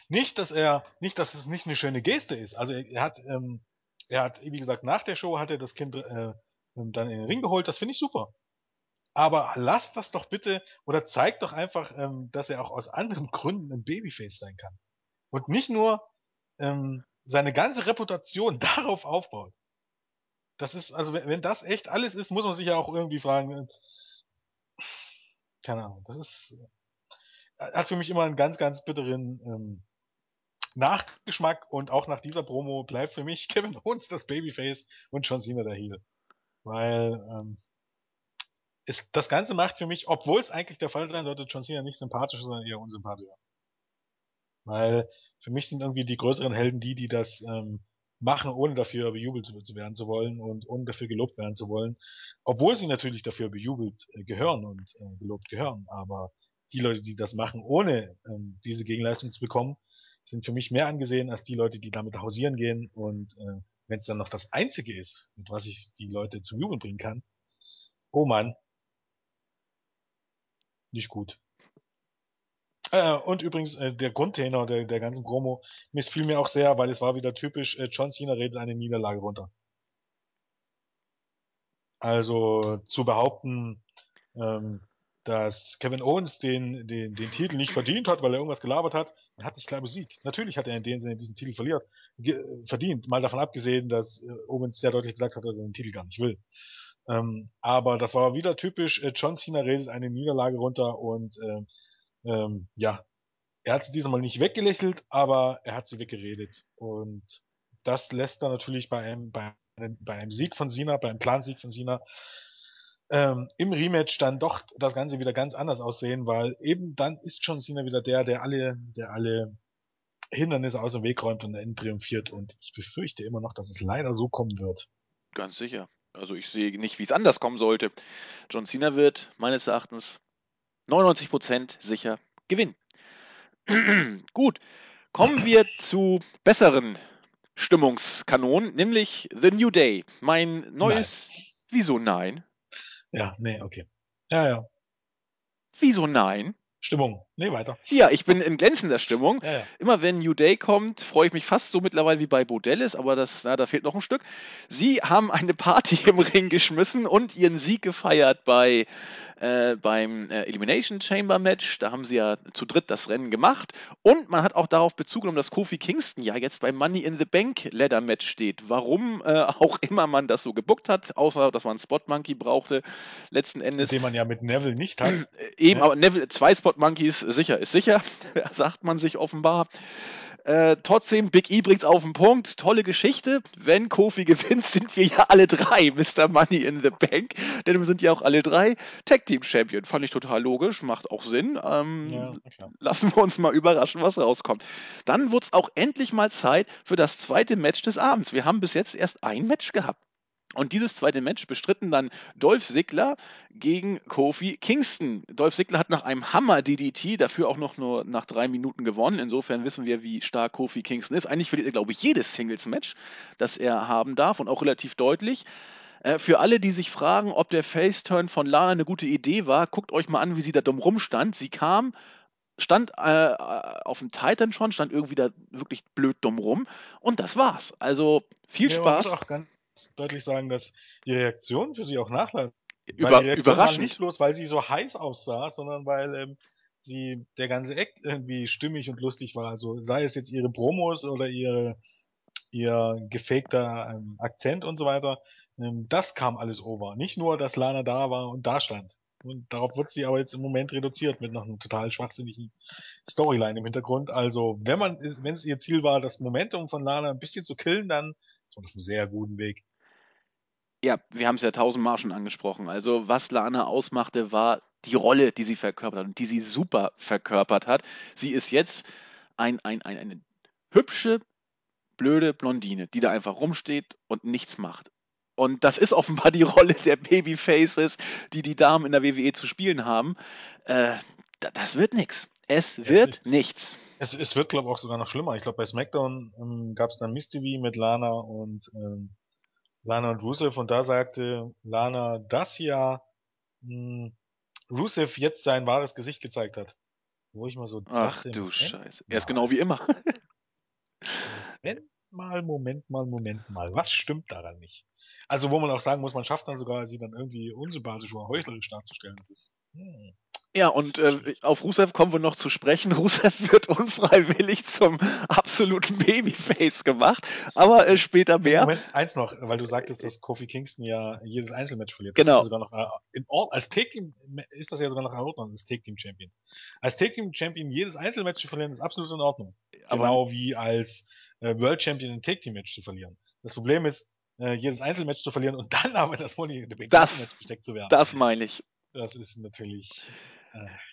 Nicht, dass er, nicht, dass es nicht eine schöne Geste ist. Also er, er hat, ähm, er hat, wie gesagt, nach der Show hat er das Kind äh, dann in den Ring geholt. Das finde ich super. Aber lasst das doch bitte oder zeigt doch einfach, ähm, dass er auch aus anderen Gründen ein Babyface sein kann. Und nicht nur ähm, seine ganze Reputation <laughs> darauf aufbaut. Das ist, also wenn, wenn das echt alles ist, muss man sich ja auch irgendwie fragen. Äh, keine Ahnung, das ist äh, hat für mich immer einen ganz, ganz bitteren ähm, Nachgeschmack und auch nach dieser Promo bleibt für mich <laughs> Kevin Owens das Babyface und John Cena der Heel. Weil ähm, ist, das Ganze macht für mich, obwohl es eigentlich der Fall sein sollte, John Cena nicht sympathisch, sondern eher unsympathischer. Weil für mich sind irgendwie die größeren Helden die, die das ähm, machen, ohne dafür bejubelt zu werden zu wollen und ohne dafür gelobt werden zu wollen. Obwohl sie natürlich dafür bejubelt äh, gehören und äh, gelobt gehören. Aber die Leute, die das machen, ohne ähm, diese Gegenleistung zu bekommen, sind für mich mehr angesehen als die Leute, die damit hausieren gehen. Und äh, wenn es dann noch das Einzige ist, mit was ich die Leute zum Jubeln bringen kann, oh Mann, nicht gut. Äh, und übrigens, äh, der Grundtenor der, der ganzen Promo missfiel mir auch sehr, weil es war wieder typisch, äh, John Cena redet eine Niederlage runter. Also zu behaupten, ähm, dass Kevin Owens den, den, den Titel nicht verdient hat, weil er irgendwas gelabert hat, er hat sich klar besiegt. Natürlich hat er in dem Sinne diesen Titel verliert, verdient, mal davon abgesehen, dass äh, Owens sehr deutlich gesagt hat, dass er den Titel gar nicht will. Ähm, aber das war wieder typisch, äh, John Cena redet eine Niederlage runter und äh, ähm, ja, er hat sie diesmal nicht weggelächelt, aber er hat sie weggeredet. Und das lässt dann natürlich bei einem, bei einem, bei einem Sieg von Cena, bei einem Plansieg von Cena, ähm, im Rematch dann doch das Ganze wieder ganz anders aussehen, weil eben dann ist John Cena wieder der, der alle, der alle Hindernisse aus dem Weg räumt und dann triumphiert. Und ich befürchte immer noch, dass es leider so kommen wird. Ganz sicher. Also ich sehe nicht, wie es anders kommen sollte. John Cena wird meines Erachtens 99% sicher gewinnen. <clears throat> Gut, kommen wir zu besseren Stimmungskanonen, nämlich The New Day. Mein neues. Nein. Wieso nein? Ja, nee, okay. Ja, ja. Wieso nein? Stimmung. Nee, weiter. Ja, ich bin in glänzender Stimmung. Ja, ja. Immer wenn New Day kommt, freue ich mich fast so mittlerweile wie bei Bodellis, aber das, na, da fehlt noch ein Stück. Sie haben eine Party <laughs> im Ring geschmissen und ihren Sieg gefeiert bei äh, beim äh, Elimination Chamber Match. Da haben sie ja zu dritt das Rennen gemacht. Und man hat auch darauf Bezug genommen, dass Kofi Kingston ja jetzt beim Money in the Bank Ladder Match steht. Warum äh, <laughs> auch immer man das so gebuckt hat, außer dass man einen Spot Monkey brauchte, letzten Endes. Den man ja mit Neville nicht hat. <clears throat> Eben, ja. aber Neville, zwei Spot Monkeys, sicher ist sicher, <laughs> sagt man sich offenbar. Äh, trotzdem, Big E bringt's auf den Punkt. Tolle Geschichte. Wenn Kofi <laughs> gewinnt, sind wir ja alle drei Mr. Money in the Bank. Denn wir sind ja auch alle drei Tag Team Champion. Fand ich total logisch, macht auch Sinn. Ähm, ja, lassen wir uns mal überraschen, was rauskommt. Dann wurde es auch endlich mal Zeit für das zweite Match des Abends. Wir haben bis jetzt erst ein Match gehabt. Und dieses zweite Match bestritten dann Dolph Ziggler gegen Kofi Kingston. Dolph Ziggler hat nach einem Hammer-DDT dafür auch noch nur nach drei Minuten gewonnen. Insofern wissen wir, wie stark Kofi Kingston ist. Eigentlich verliert er, glaube ich, jedes Singles-Match, das er haben darf und auch relativ deutlich. Äh, für alle, die sich fragen, ob der Face-Turn von Lana eine gute Idee war, guckt euch mal an, wie sie da dumm rumstand. Sie kam stand äh, auf dem Titan schon, stand irgendwie da wirklich blöd dumm rum und das war's. Also viel ja, Spaß. Man muss auch ganz deutlich sagen, dass die Reaktion für sie auch nachlässt. Über, die Reaktion überraschend. war nicht bloß, weil sie so heiß aussah, sondern weil ähm, sie der ganze Act irgendwie stimmig und lustig war. Also sei es jetzt ihre Promos oder ihre ihr gefakter ähm, Akzent und so weiter. Ähm, das kam alles over. Nicht nur, dass Lana da war und da stand. Und darauf wird sie aber jetzt im Moment reduziert mit noch einem total schwachsinnigen Storyline im Hintergrund. Also, wenn man, wenn es ihr Ziel war, das Momentum von Lana ein bisschen zu killen, dann ist man auf einem sehr guten Weg. Ja, wir haben es ja tausendmal schon angesprochen. Also, was Lana ausmachte, war die Rolle, die sie verkörpert hat und die sie super verkörpert hat. Sie ist jetzt ein, ein, ein, eine hübsche, blöde Blondine, die da einfach rumsteht und nichts macht. Und das ist offenbar die Rolle der Babyfaces, die die Damen in der WWE zu spielen haben. Äh, das wird nichts. Es wird es, nichts. Es, es wird, glaube ich, auch sogar noch schlimmer. Ich glaube, bei SmackDown ähm, gab es dann TV mit Lana und ähm, Lana und Rusev und da sagte Lana, dass ja mh, hm, Rusev jetzt sein wahres Gesicht gezeigt hat. wo ich mal so Ach dachte, du Scheiße. Er ist genau wie immer. Moment mal, Moment mal, Moment mal. Was stimmt daran nicht? Also, wo man auch sagen muss, man schafft dann sogar, sie dann irgendwie unsympathisch oder heuchlerisch darzustellen. Das ist, hm. Ja, und äh, auf Rusev kommen wir noch zu sprechen. <laughs> Rusev wird unfreiwillig zum absoluten Babyface gemacht, aber äh, später mehr. Moment, eins noch, weil du sagtest, dass Kofi Kingston ja jedes Einzelmatch verliert. Genau. Das ist sogar noch, äh, in Or als Take-Team ist das ja sogar noch in Ordnung, als Take-Team-Champion. Als Take-Team-Champion jedes Einzelmatch zu verlieren, ist absolut in Ordnung. Aber- genau wie als äh, World Champion ein Take-Team-Match zu verlieren. Das Problem ist, äh, jedes Einzelmatch zu verlieren und dann aber das Money in the Bank Das- Match gesteckt zu werden. Das meine ich. Das ist natürlich.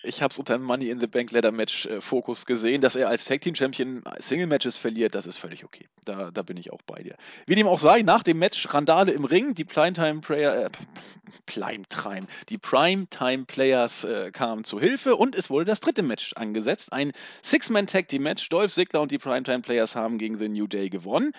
Ich habe es unter dem Money in the Bank Ladder Match äh, Fokus gesehen, dass er als Tag Team Champion Single Matches verliert, das ist völlig okay. Da, da bin ich auch bei dir. Wie dem auch sei, nach dem Match Randale im Ring, die Primetime Player, äh, Primetime, die Primetime Players äh, kamen zu Hilfe und es wurde das dritte Match angesetzt. Ein Six-Man Tag Team Match. Dolph Ziggler und die Primetime Players haben gegen The New Day gewonnen.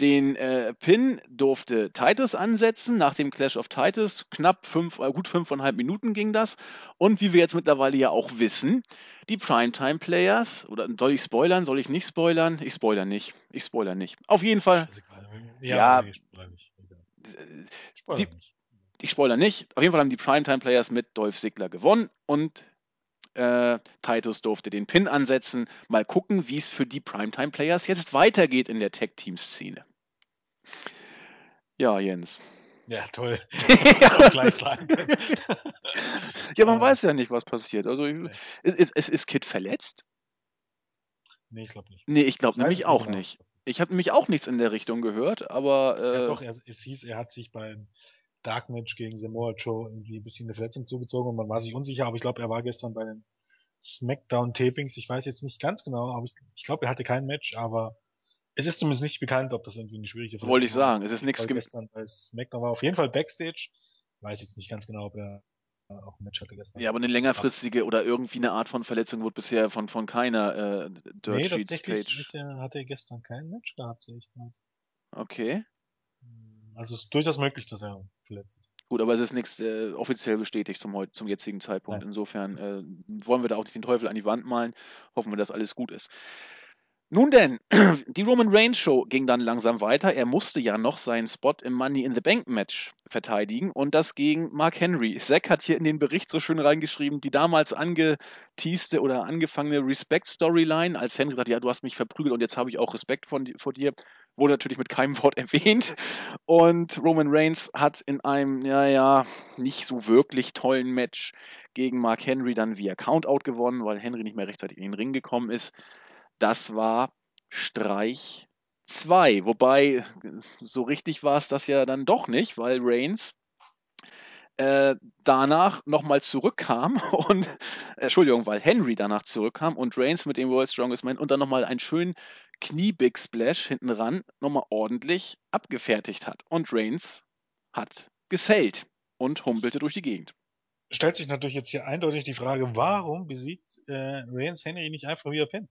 Den äh, Pin durfte Titus ansetzen nach dem Clash of Titus. Knapp fünf, äh, gut fünfeinhalb Minuten ging das. Und wie wir jetzt mittlerweile ja auch wissen, die Primetime Players, oder soll ich spoilern, soll ich nicht spoilern? Ich spoiler nicht. Ich spoiler nicht. Auf jeden Fall. Ja. Ja, nee, Spoiler nicht. Äh, Spoiler Die- nicht. ich spoiler nicht. Auf jeden Fall haben die Primetime Players mit Dolph Ziggler gewonnen und äh, Titus durfte den Pin ansetzen. Mal gucken, wie es für die Primetime Players jetzt weitergeht in der Tag-Team-Szene. Ja, Jens. Ja, toll. <laughs> Das gleich sagen. Ja, man Äh, weiß ja nicht, was passiert. Also, Nee. ist, ist, ist, ist Kid verletzt? Nee, ich glaube nicht. Nee, ich glaube nämlich auch genau. nicht. Ich habe nämlich auch nichts in der Richtung gehört, aber äh, Ja, doch, er, es hieß, er hat sich beim Dark Match gegen Samoa Joe irgendwie ein bisschen eine Verletzung zugezogen und man war sich unsicher, aber ich glaube, er war gestern bei den Smackdown-Tapings. Ich weiß jetzt nicht ganz genau, aber ich, ich glaube, er hatte kein Match, aber es ist zumindest nicht bekannt, ob das irgendwie eine schwierige Verletzung wollte ich war. sagen, es ist nichts gestern bei Smackdown war auf jeden Fall Backstage. Weiß jetzt nicht ganz genau, ob er auch ein Match hatte gestern. Ja, aber eine längerfristige oder irgendwie eine Art von Verletzung wurde bisher von, von keiner äh, Dirt Nee, Sheets tatsächlich Page. ist er, hat er gestern kein Match gehabt, sehe ich gerade. Okay. Also es ist durchaus möglich, dass er verletzt ist. Gut, aber es ist nichts äh, offiziell bestätigt zum, heut- zum jetzigen Zeitpunkt. Nein. Insofern äh, wollen wir da auch nicht den Teufel an die Wand malen. Hoffen wir, dass alles gut ist. Nun denn, <clears throat> die Roman Reigns Show ging dann langsam weiter. Er musste ja noch seinen Spot im Money in the Bank Match verteidigen und das gegen Mark Henry. Zack hat hier in den Bericht so schön reingeschrieben, die damals angeteaste oder angefangene Respect-Storyline, als Henry sagt, ja, du hast mich verprügelt und jetzt habe ich auch Respekt von, vor dir, wurde natürlich mit keinem <laughs> Wort erwähnt. Und Roman Reigns hat in einem, ja, ja, nicht so wirklich tollen Match gegen Mark Henry dann via Countout gewonnen, weil Henry nicht mehr rechtzeitig in den Ring gekommen ist. Das war Streich 2. Wobei, so richtig war es das ja dann doch nicht, weil Reigns äh, danach nochmal zurückkam <laughs> und, äh, Entschuldigung, weil Henry danach zurückkam und Reigns mit dem World Strongest Man und dann nochmal einen schönen Knie-Big Splash hinten ran nochmal ordentlich abgefertigt hat. Und Reigns hat gesellt und humpelte durch die Gegend. Stellt sich natürlich jetzt hier eindeutig die Frage, warum besiegt äh, Reigns Henry nicht einfach via Pin?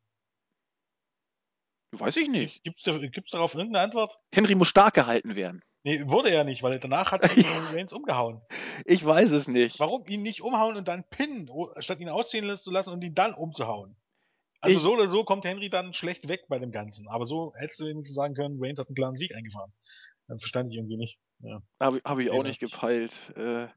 Weiß ich nicht. Gibt's, da, gibt's darauf irgendeine Antwort? Henry muss stark gehalten werden. Nee, wurde er nicht, weil danach hat <laughs> Reigns umgehauen. Ich weiß es nicht. Warum ihn nicht umhauen und dann pinnen, o- statt ihn ausziehen zu lassen und ihn dann umzuhauen? Also Ich- so oder so kommt Henry dann schlecht weg bei dem Ganzen. Aber so hättest du wenigstens sagen können, Reigns hat einen klaren Sieg eingefahren. Dann verstand ich irgendwie nicht. Ja. Habe hab ich auch nicht gepeilt. Äh,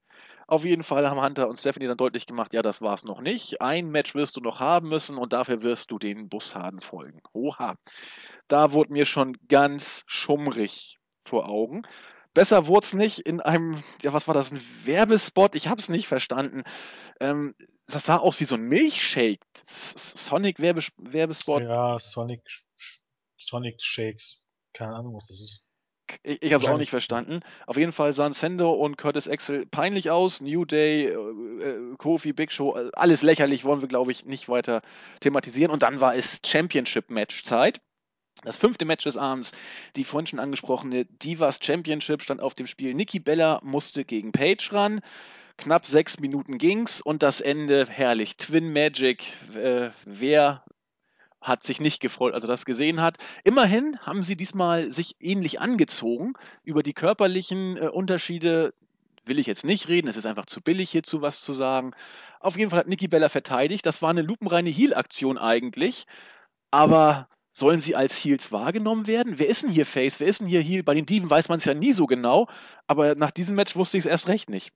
auf jeden Fall haben Hunter und Stephanie dann deutlich gemacht, ja, das war's noch nicht. Ein Match wirst du noch haben müssen und dafür wirst du den Bussarden folgen. Oha. Da wurde mir schon ganz schummrig vor Augen. Besser wurde es nicht in einem, ja, was war das, ein Werbespot? Ich habe es nicht verstanden. Ähm, das sah aus wie so ein Milchshake. S- Sonic-Werbespot. Ja, Sonic, Sonic Shakes. Keine Ahnung, was das ist. Ich, ich habe es auch nicht verstanden. Auf jeden Fall sahen Sendo und Curtis Axel peinlich aus. New Day, äh, äh, Kofi, Big Show, alles lächerlich, wollen wir, glaube ich, nicht weiter thematisieren. Und dann war es Championship-Match-Zeit. Das fünfte Match des Abends, die vorhin schon angesprochene Divas Championship stand auf dem Spiel. Nikki Bella musste gegen Paige ran. Knapp sechs Minuten ging's und das Ende herrlich. Twin Magic. Äh, wer hat sich nicht gefreut, als er das gesehen hat. Immerhin haben sie diesmal sich ähnlich angezogen. Über die körperlichen äh, Unterschiede will ich jetzt nicht reden, es ist einfach zu billig hierzu was zu sagen. Auf jeden Fall hat Nikki Bella verteidigt, das war eine lupenreine Heal-Aktion eigentlich, aber sollen sie als Heels wahrgenommen werden? Wer ist denn hier Face, wer ist denn hier Heel? Bei den Diven weiß man es ja nie so genau, aber nach diesem Match wusste ich es erst recht nicht.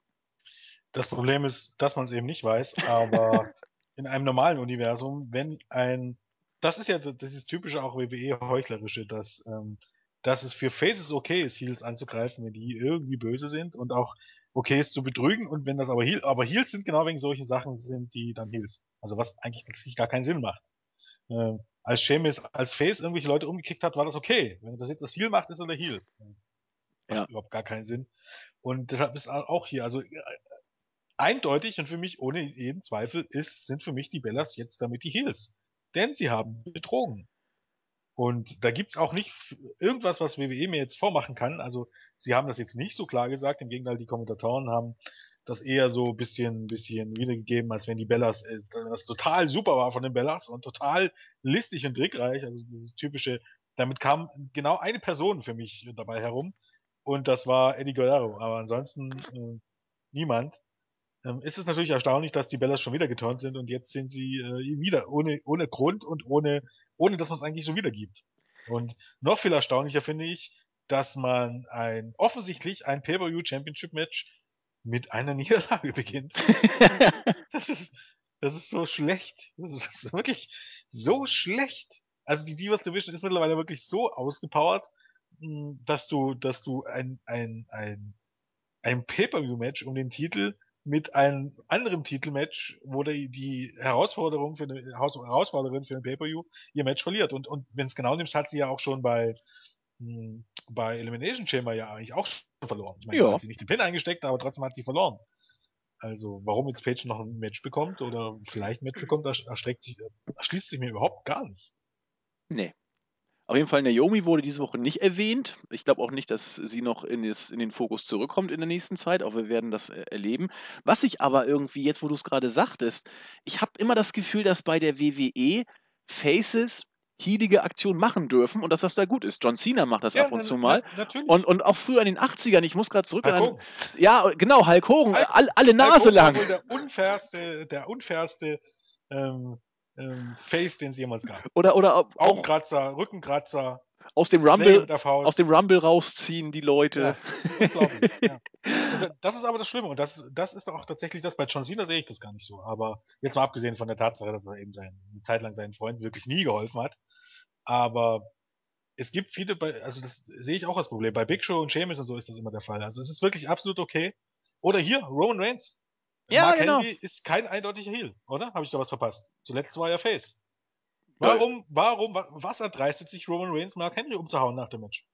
Das Problem ist, dass man es eben nicht weiß, aber <laughs> in einem normalen Universum, wenn ein, das ist ja das ist typische auch WWE-Heuchlerische, dass, ähm, dass es für Faces okay ist, Heels anzugreifen, wenn die irgendwie böse sind und auch okay ist zu betrügen und wenn das aber Heels, aber Heels sind genau wegen solchen Sachen sind die dann Heels. Also was eigentlich gar keinen Sinn macht. Ähm, als Sheamus als Face irgendwelche Leute umgekickt hat, war das okay. Wenn das jetzt das Heal macht, ist er der Heal. Macht ja. überhaupt gar keinen Sinn. Und deshalb ist auch hier, also äh, eindeutig und für mich ohne jeden Zweifel ist, sind für mich die Bellas jetzt damit die Heels. Denn sie haben betrogen. Und da gibt's auch nicht irgendwas, was WWE mir jetzt vormachen kann. Also sie haben das jetzt nicht so klar gesagt. Im Gegenteil, die Kommentatoren haben das eher so bisschen, bisschen wiedergegeben, als wenn die Bellas, äh, das total super war von den Bellas und total listig und trickreich. Also dieses typische, damit kam genau eine Person für mich dabei herum. Und das war Eddie Guerrero. Aber ansonsten äh, niemand. Ähm, ist es natürlich erstaunlich, dass die Bellas schon wieder geturnt sind und jetzt sind sie äh, wieder ohne, ohne Grund und ohne, ohne dass man es eigentlich so wiedergibt. Und noch viel erstaunlicher finde ich, dass man ein offensichtlich ein Pay-Per-View Championship Match mit einer <laughs> Niederlage beginnt. <laughs> das ist, das ist so schlecht. Das ist, wirklich so schlecht. Also die Divas Division ist mittlerweile wirklich so ausgepowert, hm, dass du, dass du ein, ein, ein, ein Pay-Per-View-Match um den Titel mit einem anderen Titelmatch, wo die, die Herausforderung für eine Herausforderin für ein Pay-Per-View ihr Match verliert. Und, und wenn es genau nimmst, hat sie ja auch schon bei, mh, hm, bei Elimination Chamber ja eigentlich auch schon verloren. Ich meine, ja. hat sie nicht den Pin eingesteckt, aber trotzdem hat sie verloren. Also, warum jetzt Page noch ein Match bekommt oder vielleicht ein Match bekommt, erstreckt sich, erschließt sich mir überhaupt gar nicht. Nee. Auf jeden Fall, Naomi wurde diese Woche nicht erwähnt. Ich glaube auch nicht, dass sie noch in, das, in, den Fokus zurückkommt in der nächsten Zeit, auch wir werden das äh, erleben. Was ich aber irgendwie, jetzt wo du es gerade sagtest, ich habe immer das Gefühl, dass bei der WWE Faces hiedige Aktion machen dürfen und dass das da gut ist. John Cena macht das ja, ab und zu mal. Na, natürlich. Und, und auch früher in den 80ern, ich muss gerade zurück Hulk an. Ja, genau, Hulk Hogan, Hulk, all, alle Nase Hulk lang. Wohl der unfairste, der unfairste ähm, ähm, Face, den es jemals gab. Oder, oder auch, Augenkratzer, Rückenkratzer. Aus dem Rumble, aus dem Rumble rausziehen, die Leute. Ja, unglaublich. <laughs> ja. Das ist aber das Schlimme und das, das ist auch tatsächlich das. Bei John Cena sehe ich das gar nicht so. Aber jetzt mal abgesehen von der Tatsache, dass er eben sein, eine Zeit lang seinen Freunden wirklich nie geholfen hat. Aber es gibt viele, also das sehe ich auch als Problem. Bei Big Show und Sheamus und so ist das immer der Fall. Also es ist wirklich absolut okay. Oder hier, Roman Reigns. Ja, Mark genau. Henry ist kein eindeutiger Heel, oder? Habe ich da was verpasst? Zuletzt war er Face. Warum, warum, was erdreistet sich Roman Reigns, Mark Henry umzuhauen nach dem Match?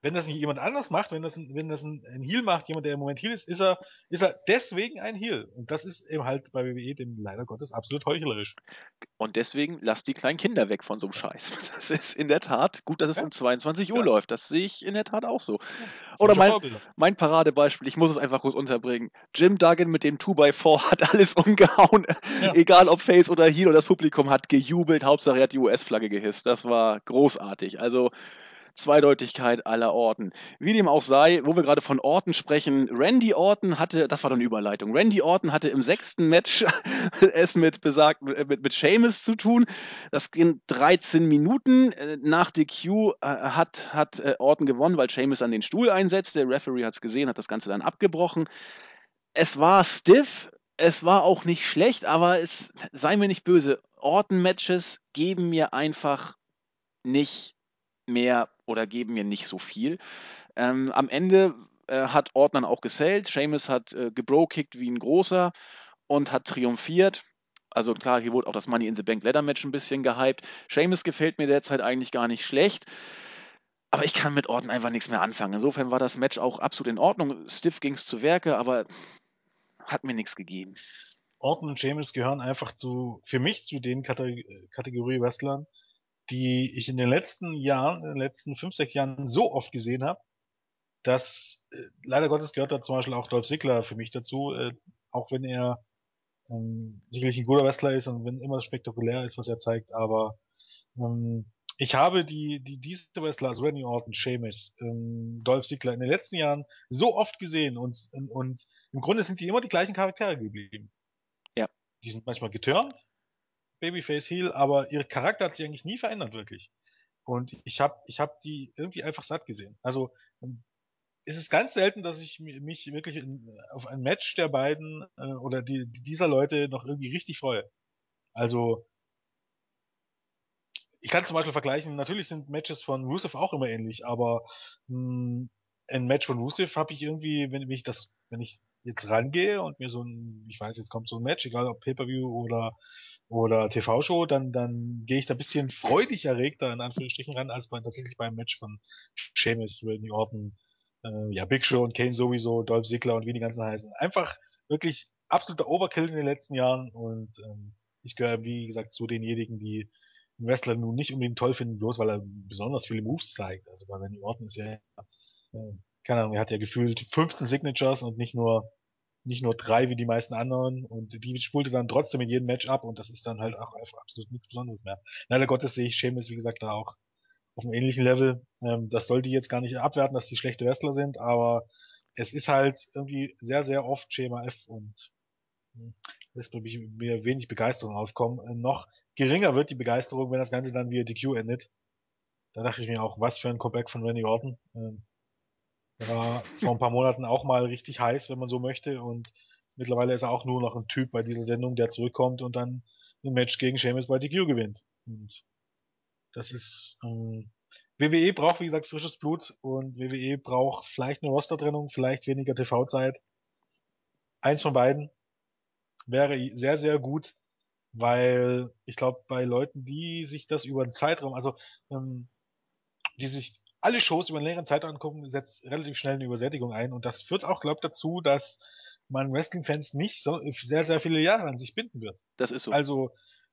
Wenn das nicht jemand anders macht, wenn das, ein, wenn das ein, ein Heal macht, jemand, der im Moment Heal ist, ist er, ist er deswegen ein Heal. Und das ist eben halt bei WWE dem leider Gottes absolut heuchlerisch. Und deswegen lasst die kleinen Kinder weg von so einem Scheiß. <laughs> Das ist in der Tat gut, dass es ja. um 22 Uhr ja. läuft. Das sehe ich in der Tat auch so. Oder mein, mein Paradebeispiel, ich muss es einfach kurz unterbringen. Jim Duggan mit dem 2x4 <laughs> hat alles umgehauen. Egal ob Face oder Heal oder das Publikum hat gejubelt. Hauptsache er hat die US-Flagge gehisst. Das war großartig. Also Zweideutigkeit aller Orten. Wie dem auch sei, wo wir gerade von Orten sprechen, Randy Orton hatte, das war dann Überleitung, Randy Orton hatte im sechsten Match <laughs> es mit besagt, mit, mit Seamus zu tun. Das ging 13 Minuten. Nach DQ äh, hat, hat äh, Orton gewonnen, weil Seamus an den Stuhl einsetzte. Der Referee hat es gesehen, hat das Ganze dann abgebrochen. Es war stiff, es war auch nicht schlecht, aber es sei mir nicht böse. Orton-Matches geben mir einfach nicht mehr oder geben mir nicht so viel. Ähm, am Ende äh, hat Orton auch gesellt. Seamus hat äh, gebrokickt wie ein großer und hat triumphiert. Also klar, hier wurde auch das Money in the Bank Ladder Match ein bisschen gehypt. Seamus gefällt mir derzeit eigentlich gar nicht schlecht. Aber ich kann mit Orton einfach nichts mehr anfangen. Insofern war das Match auch absolut in Ordnung. Stiff ging es zu Werke, aber hat mir nichts gegeben. Orton und Seamus gehören einfach zu, für mich zu den Kategorie Wrestlern, die ich in den letzten Jahren, in den letzten fünf, sechs Jahren so oft gesehen habe, dass äh, leider Gottes gehört da zum Beispiel auch Dolph Ziggler für mich dazu, äh, auch wenn er ähm, sicherlich ein guter Wrestler ist und wenn immer spektakulär ist, was er zeigt, aber ähm, ich habe die, die, diese Wrestler, also Randy Orton, Sheamus, ähm, Dolph Ziggler in den letzten Jahren so oft gesehen und, und, und im Grunde sind die immer die gleichen Charaktere geblieben. Ja. Die sind manchmal geturnt, Babyface Heel, aber ihr Charakter hat sich eigentlich nie verändert, wirklich. Und ich habe ich hab die irgendwie einfach satt gesehen. Also ähm, es ist ganz selten, dass ich mich wirklich in, auf ein Match der beiden äh, oder die, dieser Leute noch irgendwie richtig freue. Also ich kann zum Beispiel vergleichen, natürlich sind Matches von Rusev auch immer ähnlich, aber mh, hm, ein Match von Rusev habe ich irgendwie, wenn, wenn ich das, wenn ich jetzt rangehe und mir so ein, ich weiß, jetzt kommt so ein Match, egal ob Pay-Per-View oder, oder TV-Show, dann, dann gehe ich da ein bisschen freudig erregter in Anführungsstrichen ran, als bei, tatsächlich beim Match von Sheamus, Randy Orton, äh, ja, Big Show und Kane sowieso, Dolph Ziggler und wie die ganzen heißen. Einfach wirklich absoluter Overkill in den letzten Jahren und ähm, ich gehöre, wie gesagt, zu denjenigen, die einen Wrestler nun nicht unbedingt toll finden, bloß weil er besonders viele Moves zeigt. Also bei Randy Orton ist ja, äh, keine Ahnung, er hat ja gefühlt 15 Signatures und nicht nur nicht nur drei wie die meisten anderen und die spulte dann trotzdem in jedem Match ab und das ist dann halt auch einfach absolut nichts Besonderes mehr. Leider Gottes sehe ich Sheamus, wie gesagt, da auch auf einem ähnlichen Level. Ähm, das soll die jetzt gar nicht abwerten, dass die schlechte Wrestler sind, aber es ist halt irgendwie sehr, sehr oft Schema F und hm, lässt, glaube ich, mir wenig Begeisterung aufkommen. Äh, noch geringer wird die Begeisterung, wenn das Ganze dann via DQ endet. Da dachte ich mir auch, was für ein Comeback von Randy Orton. Ähm, er war vor ein paar Monaten auch mal richtig heiß, wenn man so möchte. Und mittlerweile ist er auch nur noch ein Typ bei dieser Sendung, der zurückkommt und dann ein Match gegen Sheamus bei DQ gewinnt. Und das ist ähm, WWE braucht, wie gesagt, frisches Blut und WWE braucht vielleicht eine Rostertrennung, vielleicht weniger TV-Zeit. Eins von beiden wäre sehr, sehr gut, weil ich glaube, bei Leuten, die sich das über einen Zeitraum, also ähm, die sich alle Shows über einen längeren Zeitraum angucken, setzt relativ schnell eine Übersättigung ein und das führt auch, glaube ich, dazu, dass man Wrestling-Fans nicht so sehr, sehr viele Jahre an sich binden wird. Das ist so. Also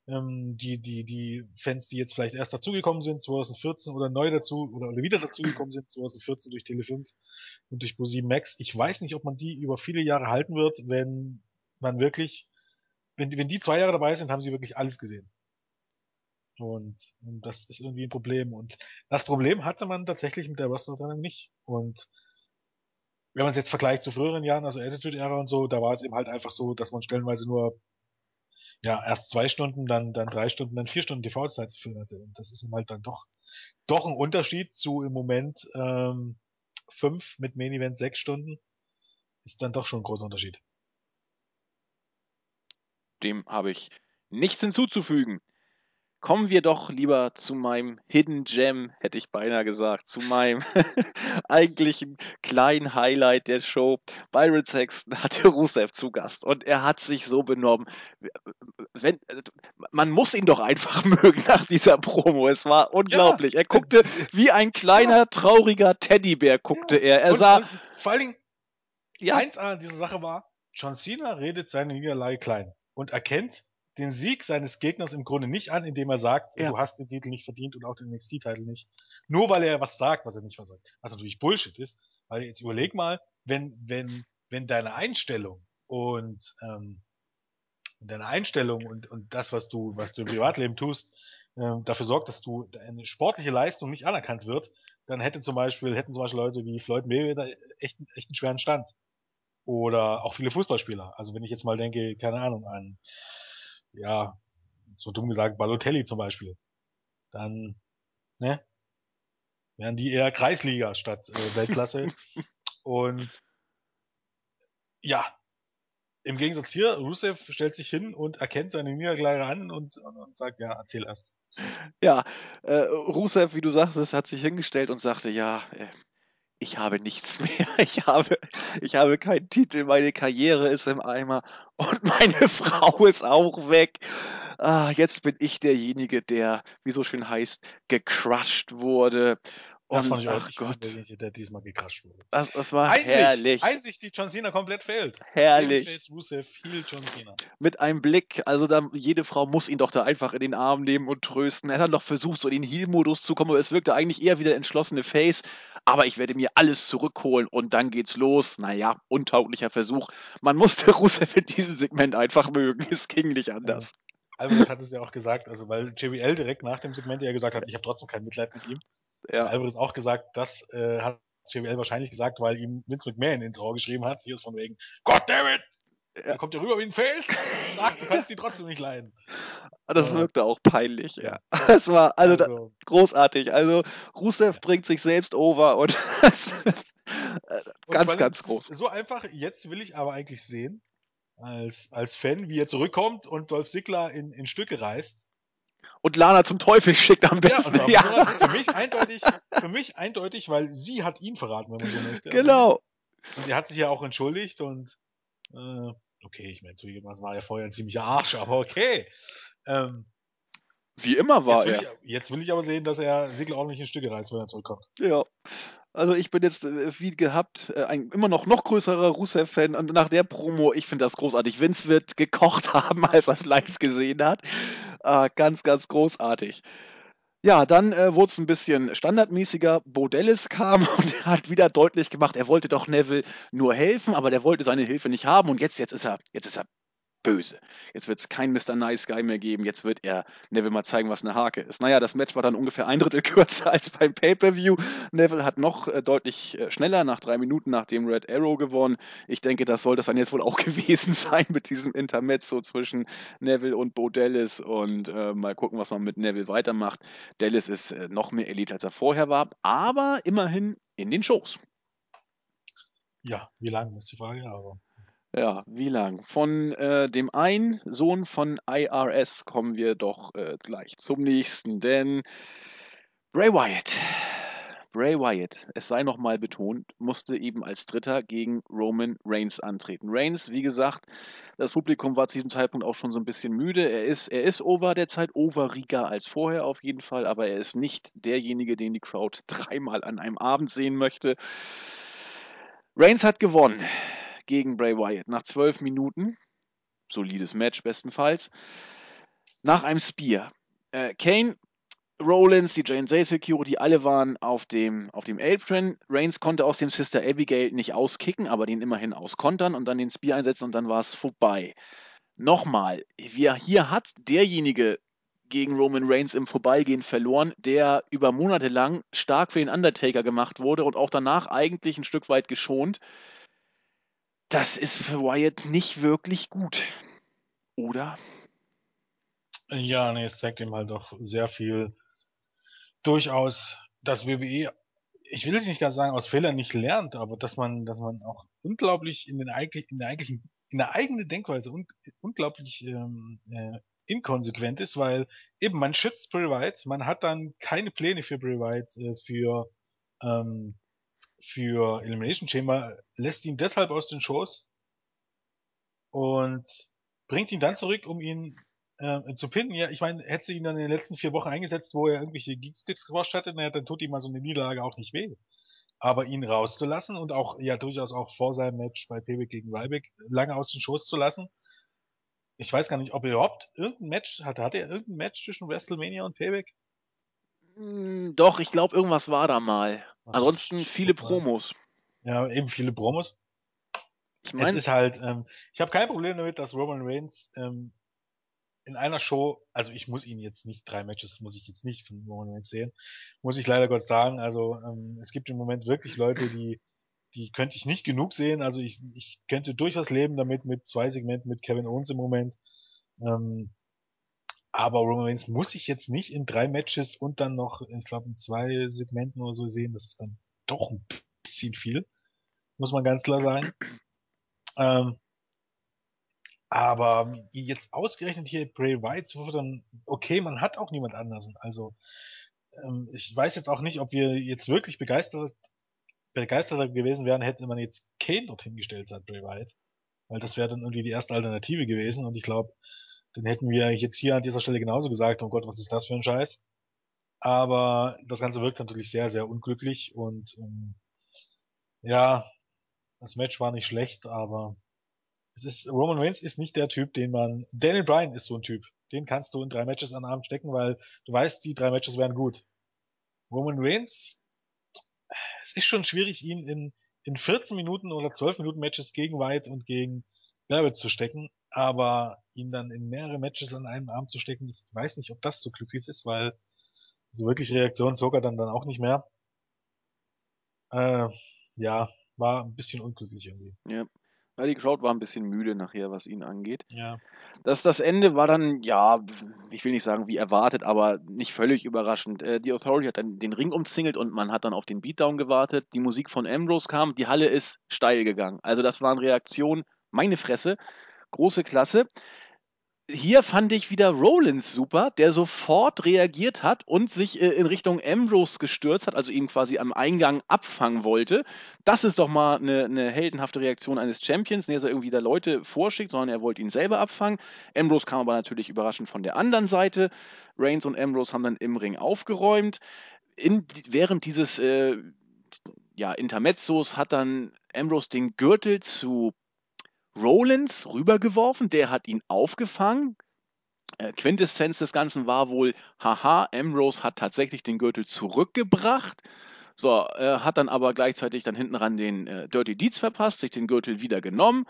ähm, die, die, die Fans, die jetzt vielleicht erst dazugekommen sind, 2014 oder neu dazu oder, oder wieder dazugekommen sind, 2014 durch Tele5 und durch Pro7 Max. Ich weiß nicht, ob man die über viele Jahre halten wird, wenn man wirklich, wenn, wenn die zwei Jahre dabei sind, haben sie wirklich alles gesehen. Und, und das ist irgendwie ein Problem. Und das Problem hatte man tatsächlich mit der Roster-Trennung nicht. Und wenn man es jetzt vergleicht zu früheren Jahren, also Attitude-Ära und so, da war es eben halt einfach so, dass man stellenweise nur ja, erst zwei Stunden, dann, dann drei Stunden, dann vier Stunden TV-Zeit zu füllen hatte. Und das ist halt dann doch, doch ein Unterschied zu im Moment ähm, fünf mit Main Event sechs Stunden. Ist dann doch schon ein großer Unterschied. Dem habe ich nichts hinzuzufügen. Kommen wir doch lieber zu meinem Hidden Gem, hätte ich beinahe gesagt, zu meinem <laughs> eigentlichen kleinen Highlight der Show. Byron Sexton hatte Rusev zu Gast und er hat sich so benommen. Wenn, man muss ihn doch einfach <laughs> mögen nach dieser Promo. Es war unglaublich. Ja. Er guckte wie ein kleiner, trauriger Teddybär, guckte ja. er. Er und, sah. Und vor allen Dingen, ja. eins an dieser Sache war, John Cena redet seine Niederlage klein und erkennt, den Sieg seines Gegners im Grunde nicht an, indem er sagt, ja. du hast den Titel nicht verdient und auch den NXT-Titel nicht. Nur weil er was sagt, was er nicht was sagt. Was natürlich Bullshit ist. Weil jetzt überleg mal, wenn, wenn, wenn deine Einstellung und ähm, deine Einstellung und, und das, was du, was du im Privatleben tust, ähm, dafür sorgt, dass du eine sportliche Leistung nicht anerkannt wird, dann hätte zum Beispiel, hätten zum Beispiel Leute wie Floyd Mayweather echt, echt einen schweren Stand. Oder auch viele Fußballspieler. Also wenn ich jetzt mal denke, keine Ahnung, an ja, so dumm gesagt, Balotelli zum Beispiel, dann, ne, wären die eher Kreisliga statt äh, Weltklasse. <laughs> und ja, im Gegensatz hier, Rusev stellt sich hin und erkennt seine Niederlage an und, und, und sagt, ja, erzähl erst. Ja, äh, Rusev, wie du sagtest, hat sich hingestellt und sagte, ja, äh, ich habe nichts <laughs> mehr. Ich habe, ich habe keinen Titel. Meine Karriere ist im Eimer und <laughs> meine Frau ist auch weg. Ah, jetzt bin ich derjenige, der, wie so schön heißt, gecrushed wurde. Das fand ich auch Gott. derjenige, der diesmal gecrushed wurde. Das, das war Einsicht, herrlich. Einsicht, die John Cena komplett fehlt. Herrlich. Rusev, viel John Cena. Mit einem Blick, also da, jede Frau muss ihn doch da einfach in den Arm nehmen und trösten. Er hat doch versucht, so in den Heal-Modus zu kommen, aber es wirkte eigentlich eher wie der entschlossene Face. Aber ich werde mir alles zurückholen und dann geht's los. Naja, untauglicher Versuch. Man musste <laughs> Rusev in diesem Segment einfach mögen. Es ging nicht anders. Alvarez hat es ja auch gesagt, also weil JBL direkt nach dem Segment ja gesagt hat, ich habe trotzdem kein Mitleid mit ihm. Ja. Alvarez auch gesagt, das äh, hat JBL wahrscheinlich gesagt, weil ihm Vince McMahon ins Ohr geschrieben hat, hier ist von wegen, God damn it! Ja. Da kommt er rüber wie ein Fels und sagt, du kannst die trotzdem nicht leiden. Das wirkte auch peinlich, ja. <laughs> Das war also, also großartig. Also Rusev ja. bringt sich selbst over und <laughs> ganz, ganz groß. So einfach, jetzt will ich aber eigentlich sehen, als, als Fan, wie er zurückkommt und Dolph Ziggler in, in Stücke reißt. Und Lana zum Teufel <laughs> schickt am besten. Ja, ja. für mich eindeutig, für mich eindeutig, weil sie hat ihn verraten, wenn man so möchte. Genau. Und er hat sich ja auch entschuldigt und äh, okay, ich meine, zugegebenermaßen war er vorher ein ziemlicher Arsch, aber okay. Ähm, Wie immer war jetzt er. Ich, jetzt will ich aber sehen, dass er Segel ordentlich in Stücke reißt, wenn er zurückkommt. Ja. Also ich bin jetzt äh, wie gehabt äh, ein immer noch noch größerer Rusev-Fan und nach der Promo, ich finde das großartig. Vince wird gekocht <laughs> haben, als er es live gesehen hat. Äh, ganz, ganz großartig. Ja, dann äh, wurde es ein bisschen standardmäßiger. Bodellis kam <laughs> und er hat wieder deutlich gemacht, er wollte doch Neville nur helfen, aber der wollte seine Hilfe nicht haben und jetzt, jetzt ist er, jetzt ist er böse. Jetzt wird es kein Mr. Nice Guy mehr geben. Jetzt wird er Neville mal zeigen, was eine Hake ist. Naja, das Match war dann ungefähr ein Drittel <laughs> kürzer als beim Pay-Per-View. Neville hat noch äh, deutlich äh, schneller nach drei Minuten nach dem Red Arrow gewonnen. Ich denke, das soll das dann jetzt wohl auch <laughs> gewesen sein mit diesem Intermezzo zwischen Neville und Bo Dallas und äh, mal gucken, was man mit Neville weitermacht. Dallas ist äh, noch mehr Elite, als er vorher war, aber immerhin in den Shows. Ja, wie lange ist die Frage, aber ja, wie lang? Von äh, dem einen Sohn von IRS kommen wir doch äh, gleich zum nächsten, denn Bray Wyatt, Bray Wyatt, es sei nochmal betont, musste eben als Dritter gegen Roman Reigns antreten. Reigns, wie gesagt, das Publikum war zu diesem Zeitpunkt auch schon so ein bisschen müde. Er ist, er ist over derzeit, overiger als vorher auf jeden Fall, aber er ist nicht derjenige, den die Crowd <laughs> dreimal an einem Abend sehen möchte. Reigns hat gewonnen gegen Bray Wyatt nach zwölf Minuten. Solides Match bestenfalls. Nach einem Spear. Äh, Kane, Rollins, die J&J Security, alle waren auf dem, auf dem Apron. Reigns konnte aus dem Sister Abigail nicht auskicken, aber den immerhin auskontern und dann den Spear einsetzen und dann war es vorbei. Nochmal, hier hat derjenige gegen Roman Reigns im Vorbeigehen verloren, der über Monate lang stark für den Undertaker gemacht wurde und auch danach eigentlich ein Stück weit geschont das ist für Wyatt nicht wirklich gut. Oder? Ja, nee, es zeigt ihm halt doch sehr viel durchaus, dass WWE, ich will es nicht ganz sagen, aus Fehlern nicht lernt, aber dass man, dass man auch unglaublich in den in der eigentlichen, in der eigenen Denkweise un, unglaublich ähm, äh, inkonsequent ist, weil eben man schützt Bray Wyatt, man hat dann keine Pläne für Bray Wyatt, äh, für ähm, für Elimination Chamber, lässt ihn deshalb aus den Shows und bringt ihn dann zurück, um ihn äh, zu pinnen. Ja, ich meine, hätte sie ihn dann in den letzten vier Wochen eingesetzt, wo er irgendwelche Geeks gewascht hatte, naja, dann tut ihm mal so eine Niederlage auch nicht weh. Aber ihn rauszulassen und auch, ja, durchaus auch vor seinem Match bei Payback gegen Ryback lange aus den Shows zu lassen. Ich weiß gar nicht, ob er überhaupt irgendein Match hatte. Hatte er irgendein Match zwischen WrestleMania und Payback? Hm, doch, ich glaube, irgendwas war da mal. Ansonsten viele Promos. Ja, eben viele Promos. Ich meine, es ist halt, ähm, ich habe kein Problem damit, dass Roman Reigns ähm, in einer Show, also ich muss ihn jetzt nicht, drei Matches muss ich jetzt nicht von Roman Reigns sehen, muss ich leider Gott sagen. Also ähm, es gibt im Moment wirklich Leute, die, die könnte ich nicht genug sehen. Also ich, ich könnte durchaus leben damit mit zwei Segmenten mit Kevin Owens im Moment. Ähm, aber Roman Reigns muss ich jetzt nicht in drei Matches und dann noch, ich glaube, in zwei Segmenten oder so sehen. Das ist dann doch ein bisschen viel. Muss man ganz klar sagen. Ähm, aber jetzt ausgerechnet hier Bray Wyatt zu dann, okay, man hat auch niemand anders. Also, ähm, ich weiß jetzt auch nicht, ob wir jetzt wirklich begeistert, begeisterter gewesen wären, hätte man jetzt Kane dorthin gestellt seit Bray Wyatt. Weil das wäre dann irgendwie die erste Alternative gewesen und ich glaube, dann hätten wir jetzt hier an dieser Stelle genauso gesagt, oh Gott, was ist das für ein Scheiß? Aber das Ganze wirkt natürlich sehr, sehr unglücklich und ähm, ja, das Match war nicht schlecht, aber es ist, Roman Reigns ist nicht der Typ, den man, Daniel Bryan ist so ein Typ. Den kannst du in drei Matches an Abend stecken, weil du weißt, die drei Matches werden gut. Roman Reigns, es ist schon schwierig, ihn in, in 14 Minuten oder 12 Minuten Matches gegen White und gegen Barrett zu stecken, aber ihn dann in mehrere Matches an einem Arm zu stecken, ich weiß nicht, ob das so glücklich ist, weil so wirklich Reaktion zog er dann, dann auch nicht mehr. Äh, ja, war ein bisschen unglücklich irgendwie. Ja. Ja, die Crowd war ein bisschen müde nachher, was ihn angeht. Ja. Das, das Ende war dann, ja, ich will nicht sagen wie erwartet, aber nicht völlig überraschend. Äh, die Authority hat dann den Ring umzingelt und man hat dann auf den Beatdown gewartet. Die Musik von Ambrose kam, die Halle ist steil gegangen. Also das waren Reaktionen, meine Fresse, große Klasse hier fand ich wieder Rollins super, der sofort reagiert hat und sich äh, in Richtung Ambrose gestürzt hat, also ihn quasi am Eingang abfangen wollte. Das ist doch mal eine, eine heldenhafte Reaktion eines Champions, nicht dass er irgendwie da Leute vorschickt, sondern er wollte ihn selber abfangen. Ambrose kam aber natürlich überraschend von der anderen Seite. Reigns und Ambrose haben dann im Ring aufgeräumt. In, während dieses äh, ja, Intermezzos hat dann Ambrose den Gürtel zu Rollins rübergeworfen, der hat ihn aufgefangen. Äh, Quintessenz des Ganzen war wohl, haha, Ambrose hat tatsächlich den Gürtel zurückgebracht. So, er hat dann aber gleichzeitig dann hinten ran den äh, Dirty Deeds verpasst, sich den Gürtel wieder genommen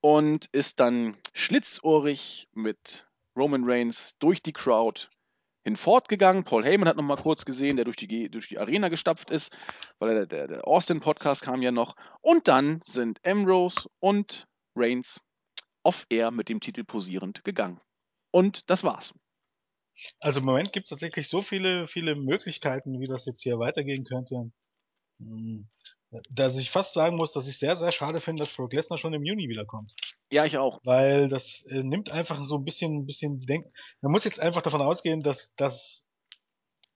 und ist dann schlitzohrig mit Roman Reigns durch die Crowd hinfortgegangen. Paul Heyman hat nochmal kurz gesehen, der durch die, durch die Arena gestapft ist, weil der, der, der Austin-Podcast kam ja noch. Und dann sind Ambrose und Reigns off-air mit dem Titel posierend gegangen. Und das war's. Also im Moment gibt es tatsächlich so viele, viele Möglichkeiten, wie das jetzt hier weitergehen könnte, hm, dass ich fast sagen muss, dass ich sehr, sehr schade finde, dass Brock Lesnar schon im Juni wiederkommt. Ja, ich auch. Weil das äh, nimmt einfach so ein bisschen, ein bisschen Denken. Man muss jetzt einfach davon ausgehen, dass, dass,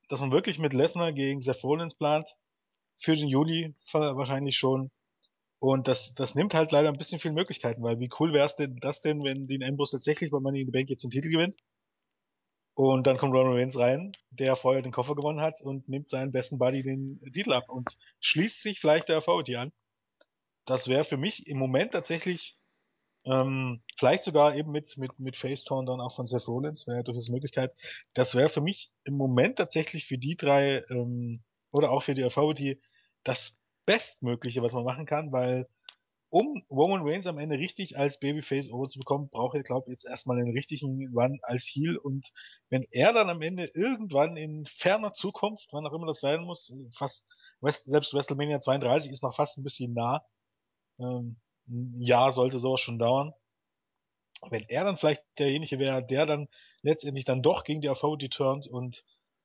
dass man wirklich mit Lesnar gegen Seth Rollins plant. Für den Juli wahrscheinlich schon. Und das, das nimmt halt leider ein bisschen viel Möglichkeiten, weil wie cool wäre es denn das denn, wenn Dean Ambrose tatsächlich bei Money in the Bank jetzt den Titel gewinnt? Und dann kommt Roman Reigns rein, der vorher den Koffer gewonnen hat und nimmt seinen besten Buddy den Titel ab und schließt sich vielleicht der Authority an. Das wäre für mich im Moment tatsächlich, ähm, vielleicht sogar eben mit, mit, mit Facetorn dann auch von Seth Rollins, wäre durchaus Möglichkeit. Das wäre für mich im Moment tatsächlich für die drei, ähm, oder auch für die Authority das Bestmögliche, was man machen kann, weil um Roman Reigns am Ende richtig als Babyface over zu bekommen, braucht er, glaube ich, jetzt erstmal einen richtigen Run als Heel und wenn er dann am Ende irgendwann in ferner Zukunft, wann auch immer das sein muss, fast, selbst WrestleMania 32 ist noch fast ein bisschen nah, ähm, ein Jahr sollte sowas schon dauern. Wenn er dann vielleicht derjenige wäre, der dann letztendlich dann doch gegen die Authority turnt und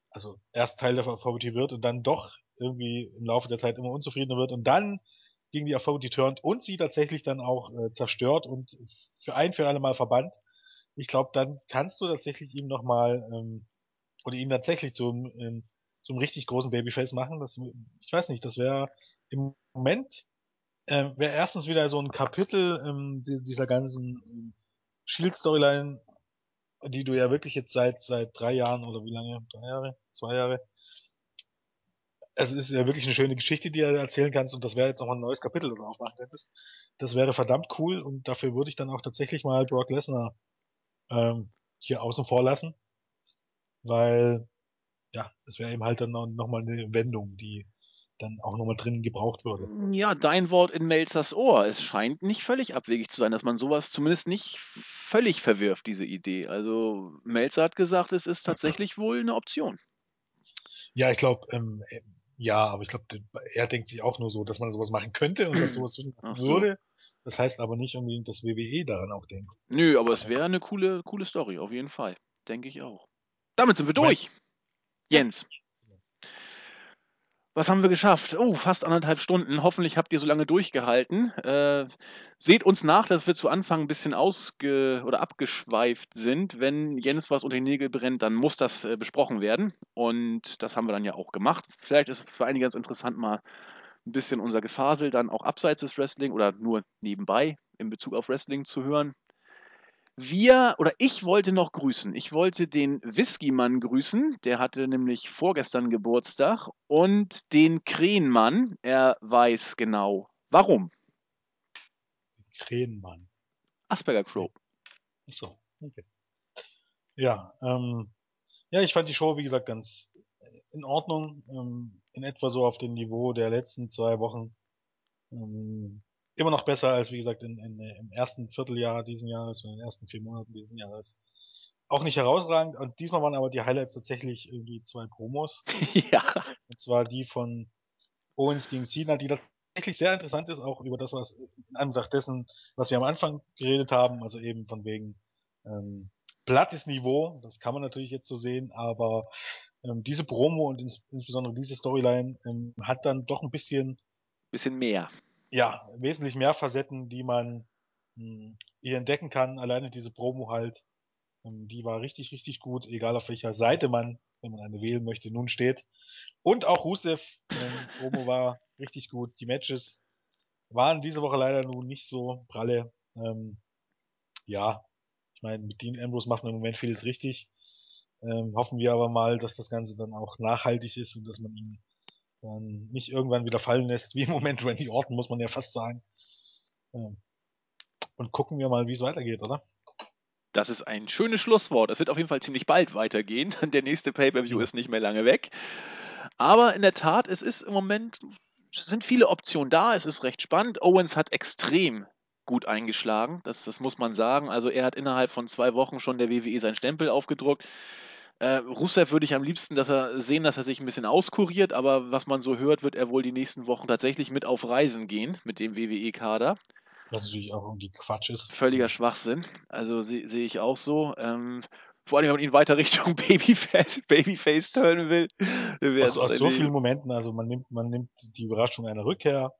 also erst Teil der Authority wird und dann doch irgendwie im Laufe der Zeit immer unzufriedener wird und dann gegen die AV turnt und sie tatsächlich dann auch äh, zerstört und für ein für alle Mal verbannt. Ich glaube, dann kannst du tatsächlich ihm nochmal ähm, oder ihn tatsächlich zum, ähm, zum richtig großen Babyface machen. Das, ich weiß nicht, das wäre im Moment äh, wäre erstens wieder so ein Kapitel ähm, dieser ganzen ähm, Shield-Storyline, die du ja wirklich jetzt seit seit drei Jahren oder wie lange? Drei Jahre? Zwei Jahre? Es ist ja wirklich eine schöne Geschichte, die du erzählen kannst und das wäre jetzt noch ein neues Kapitel, das du aufmachen könntest. Das wäre verdammt cool und dafür würde ich dann auch tatsächlich mal Brock Lesnar ähm, hier außen vor lassen, weil ja, es wäre eben halt dann noch, noch mal eine Wendung, die dann auch nochmal drin gebraucht würde. Ja, dein Wort in Melzers Ohr. Es scheint nicht völlig abwegig zu sein, dass man sowas zumindest nicht völlig verwirft, diese Idee. Also Melzer hat gesagt, es ist tatsächlich wohl eine Option. Ja, ich glaube, ähm, ja, aber ich glaube, er denkt sich auch nur so, dass man sowas machen könnte und dass <clears throat> sowas machen so. würde. Das heißt aber nicht unbedingt, dass WWE daran auch denkt. Nö, aber es wäre eine coole, coole Story, auf jeden Fall. Denke ich auch. Damit sind wir durch. Jens. Was haben wir geschafft? Oh, fast anderthalb Stunden. Hoffentlich habt ihr so lange durchgehalten. Äh, seht uns nach, dass wir zu Anfang ein bisschen ausge oder abgeschweift sind. Wenn Jens was unter die Nägel brennt, dann muss das äh, besprochen werden. Und das haben wir dann ja auch gemacht. Vielleicht ist es für einige ganz interessant, mal ein bisschen unser Gefasel dann auch abseits des Wrestling oder nur nebenbei in Bezug auf Wrestling zu hören. Wir oder ich wollte noch grüßen. Ich wollte den Whisky-Mann grüßen. Der hatte nämlich vorgestern Geburtstag. Und den Krähenmann. Er weiß genau warum. Krähenmann. Asperger Crow. Achso, okay. Ja, ähm, ja, ich fand die Show, wie gesagt, ganz in Ordnung. Ähm, in etwa so auf dem Niveau der letzten zwei Wochen. Ähm, immer noch besser als, wie gesagt, in, in, im ersten Vierteljahr diesen Jahres und in den ersten vier Monaten diesen Jahres. Auch nicht herausragend. Und diesmal waren aber die Highlights tatsächlich irgendwie zwei Promos. <laughs> ja. Und zwar die von Owens gegen Cena, die tatsächlich sehr interessant ist, auch über das, was in Anbetracht dessen, was wir am Anfang geredet haben, also eben von wegen ähm, plattes Niveau, das kann man natürlich jetzt so sehen, aber ähm, diese Promo und ins, insbesondere diese Storyline ähm, hat dann doch ein bisschen bisschen mehr. Ja, wesentlich mehr Facetten, die man mh, hm, hier entdecken kann. Alleine diese Promo halt, ähm, die war richtig, richtig gut, egal auf welcher Seite man, wenn man eine wählen möchte, nun steht. Und auch Rusev, ähm, Promo <laughs> war richtig gut. Die Matches waren diese Woche leider nun nicht so pralle. Ähm, ja, ich meine, mit Dean Ambrose macht man im Moment vieles richtig. Ähm, hoffen wir aber mal, dass das Ganze dann auch nachhaltig ist und dass man ihn dann nicht irgendwann wieder fallen lässt, wie im Moment Randy Orton, muss man ja fast sagen. Ähm, und gucken wir mal, wie es weitergeht, oder? Das ist ein schönes Schlusswort. Es wird auf jeden Fall ziemlich bald weitergehen. <laughs> Der nächste Pay-Per-View ist nicht mehr lange weg. Aber in der Tat, es ist im Moment, sind viele Optionen da. Es ist recht spannend. Owens hat extrem gut eingeschlagen. Das, das muss man sagen. Also er hat innerhalb von zwei Wochen schon der WWE seinen Stempel aufgedruckt. Äh, Rusev würde ich am liebsten dass er sehen, dass er sich ein bisschen auskuriert, aber was man so hört, wird er wohl die nächsten Wochen tatsächlich mit auf Reisen gehen mit dem WWE-Kader. Was natürlich auch irgendwie Quatsch ist. Völliger Schwachsinn. Also sehe seh ich auch so. Ähm, vor allem, wenn man ihn weiter <laughs> Richtung Babyface, Babyface turnen will. Aus, aus so vielen Momenten, also man nimmt, man nimmt die Überraschung einer Rückkehr,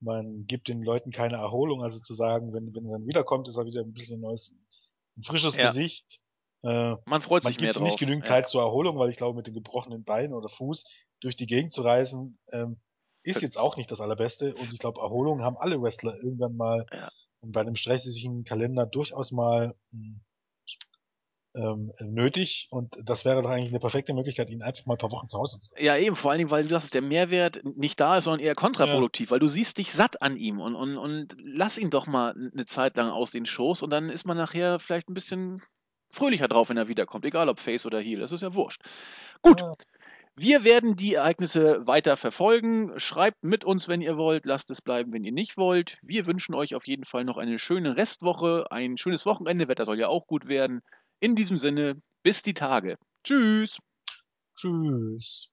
man gibt den Leuten keine Erholung, also zu sagen, wenn, wenn er dann wiederkommt, ist er wieder ein bisschen neues, ein frisches ja. Gesicht. Äh, man freut sich man mehr drauf. nicht genügend Zeit zur Erholung, weil ich glaube, mit den gebrochenen Beinen oder Fuß durch die Gegend zu reisen, ähm, ist jetzt auch nicht das allerbeste. Und ich glaube, Erholung haben alle Wrestler irgendwann mal ja. bei einem stressigen Kalender durchaus mal hm, ähm, nötig und das wäre doch eigentlich eine perfekte Möglichkeit, ihn einfach mal ein paar Wochen zu Hause zu lassen. Ja, eben, vor allen Dingen, weil du sagst, der Mehrwert nicht da ist, sondern eher kontraproduktiv, ja. weil du siehst dich satt an ihm und, und, und lass ihn doch mal eine Zeit lang aus den Shows und dann ist man nachher vielleicht ein bisschen fröhlicher drauf, wenn er wiederkommt, egal ob Face oder Heel, das ist ja wurscht. Gut. Ja. Wir werden die Ereignisse weiter verfolgen. Schreibt mit uns, wenn ihr wollt. Lasst es bleiben, wenn ihr nicht wollt. Wir wünschen euch auf jeden Fall noch eine schöne Restwoche, ein schönes Wochenende. Wetter soll ja auch gut werden. In diesem Sinne, bis die Tage. Tschüss. Tschüss.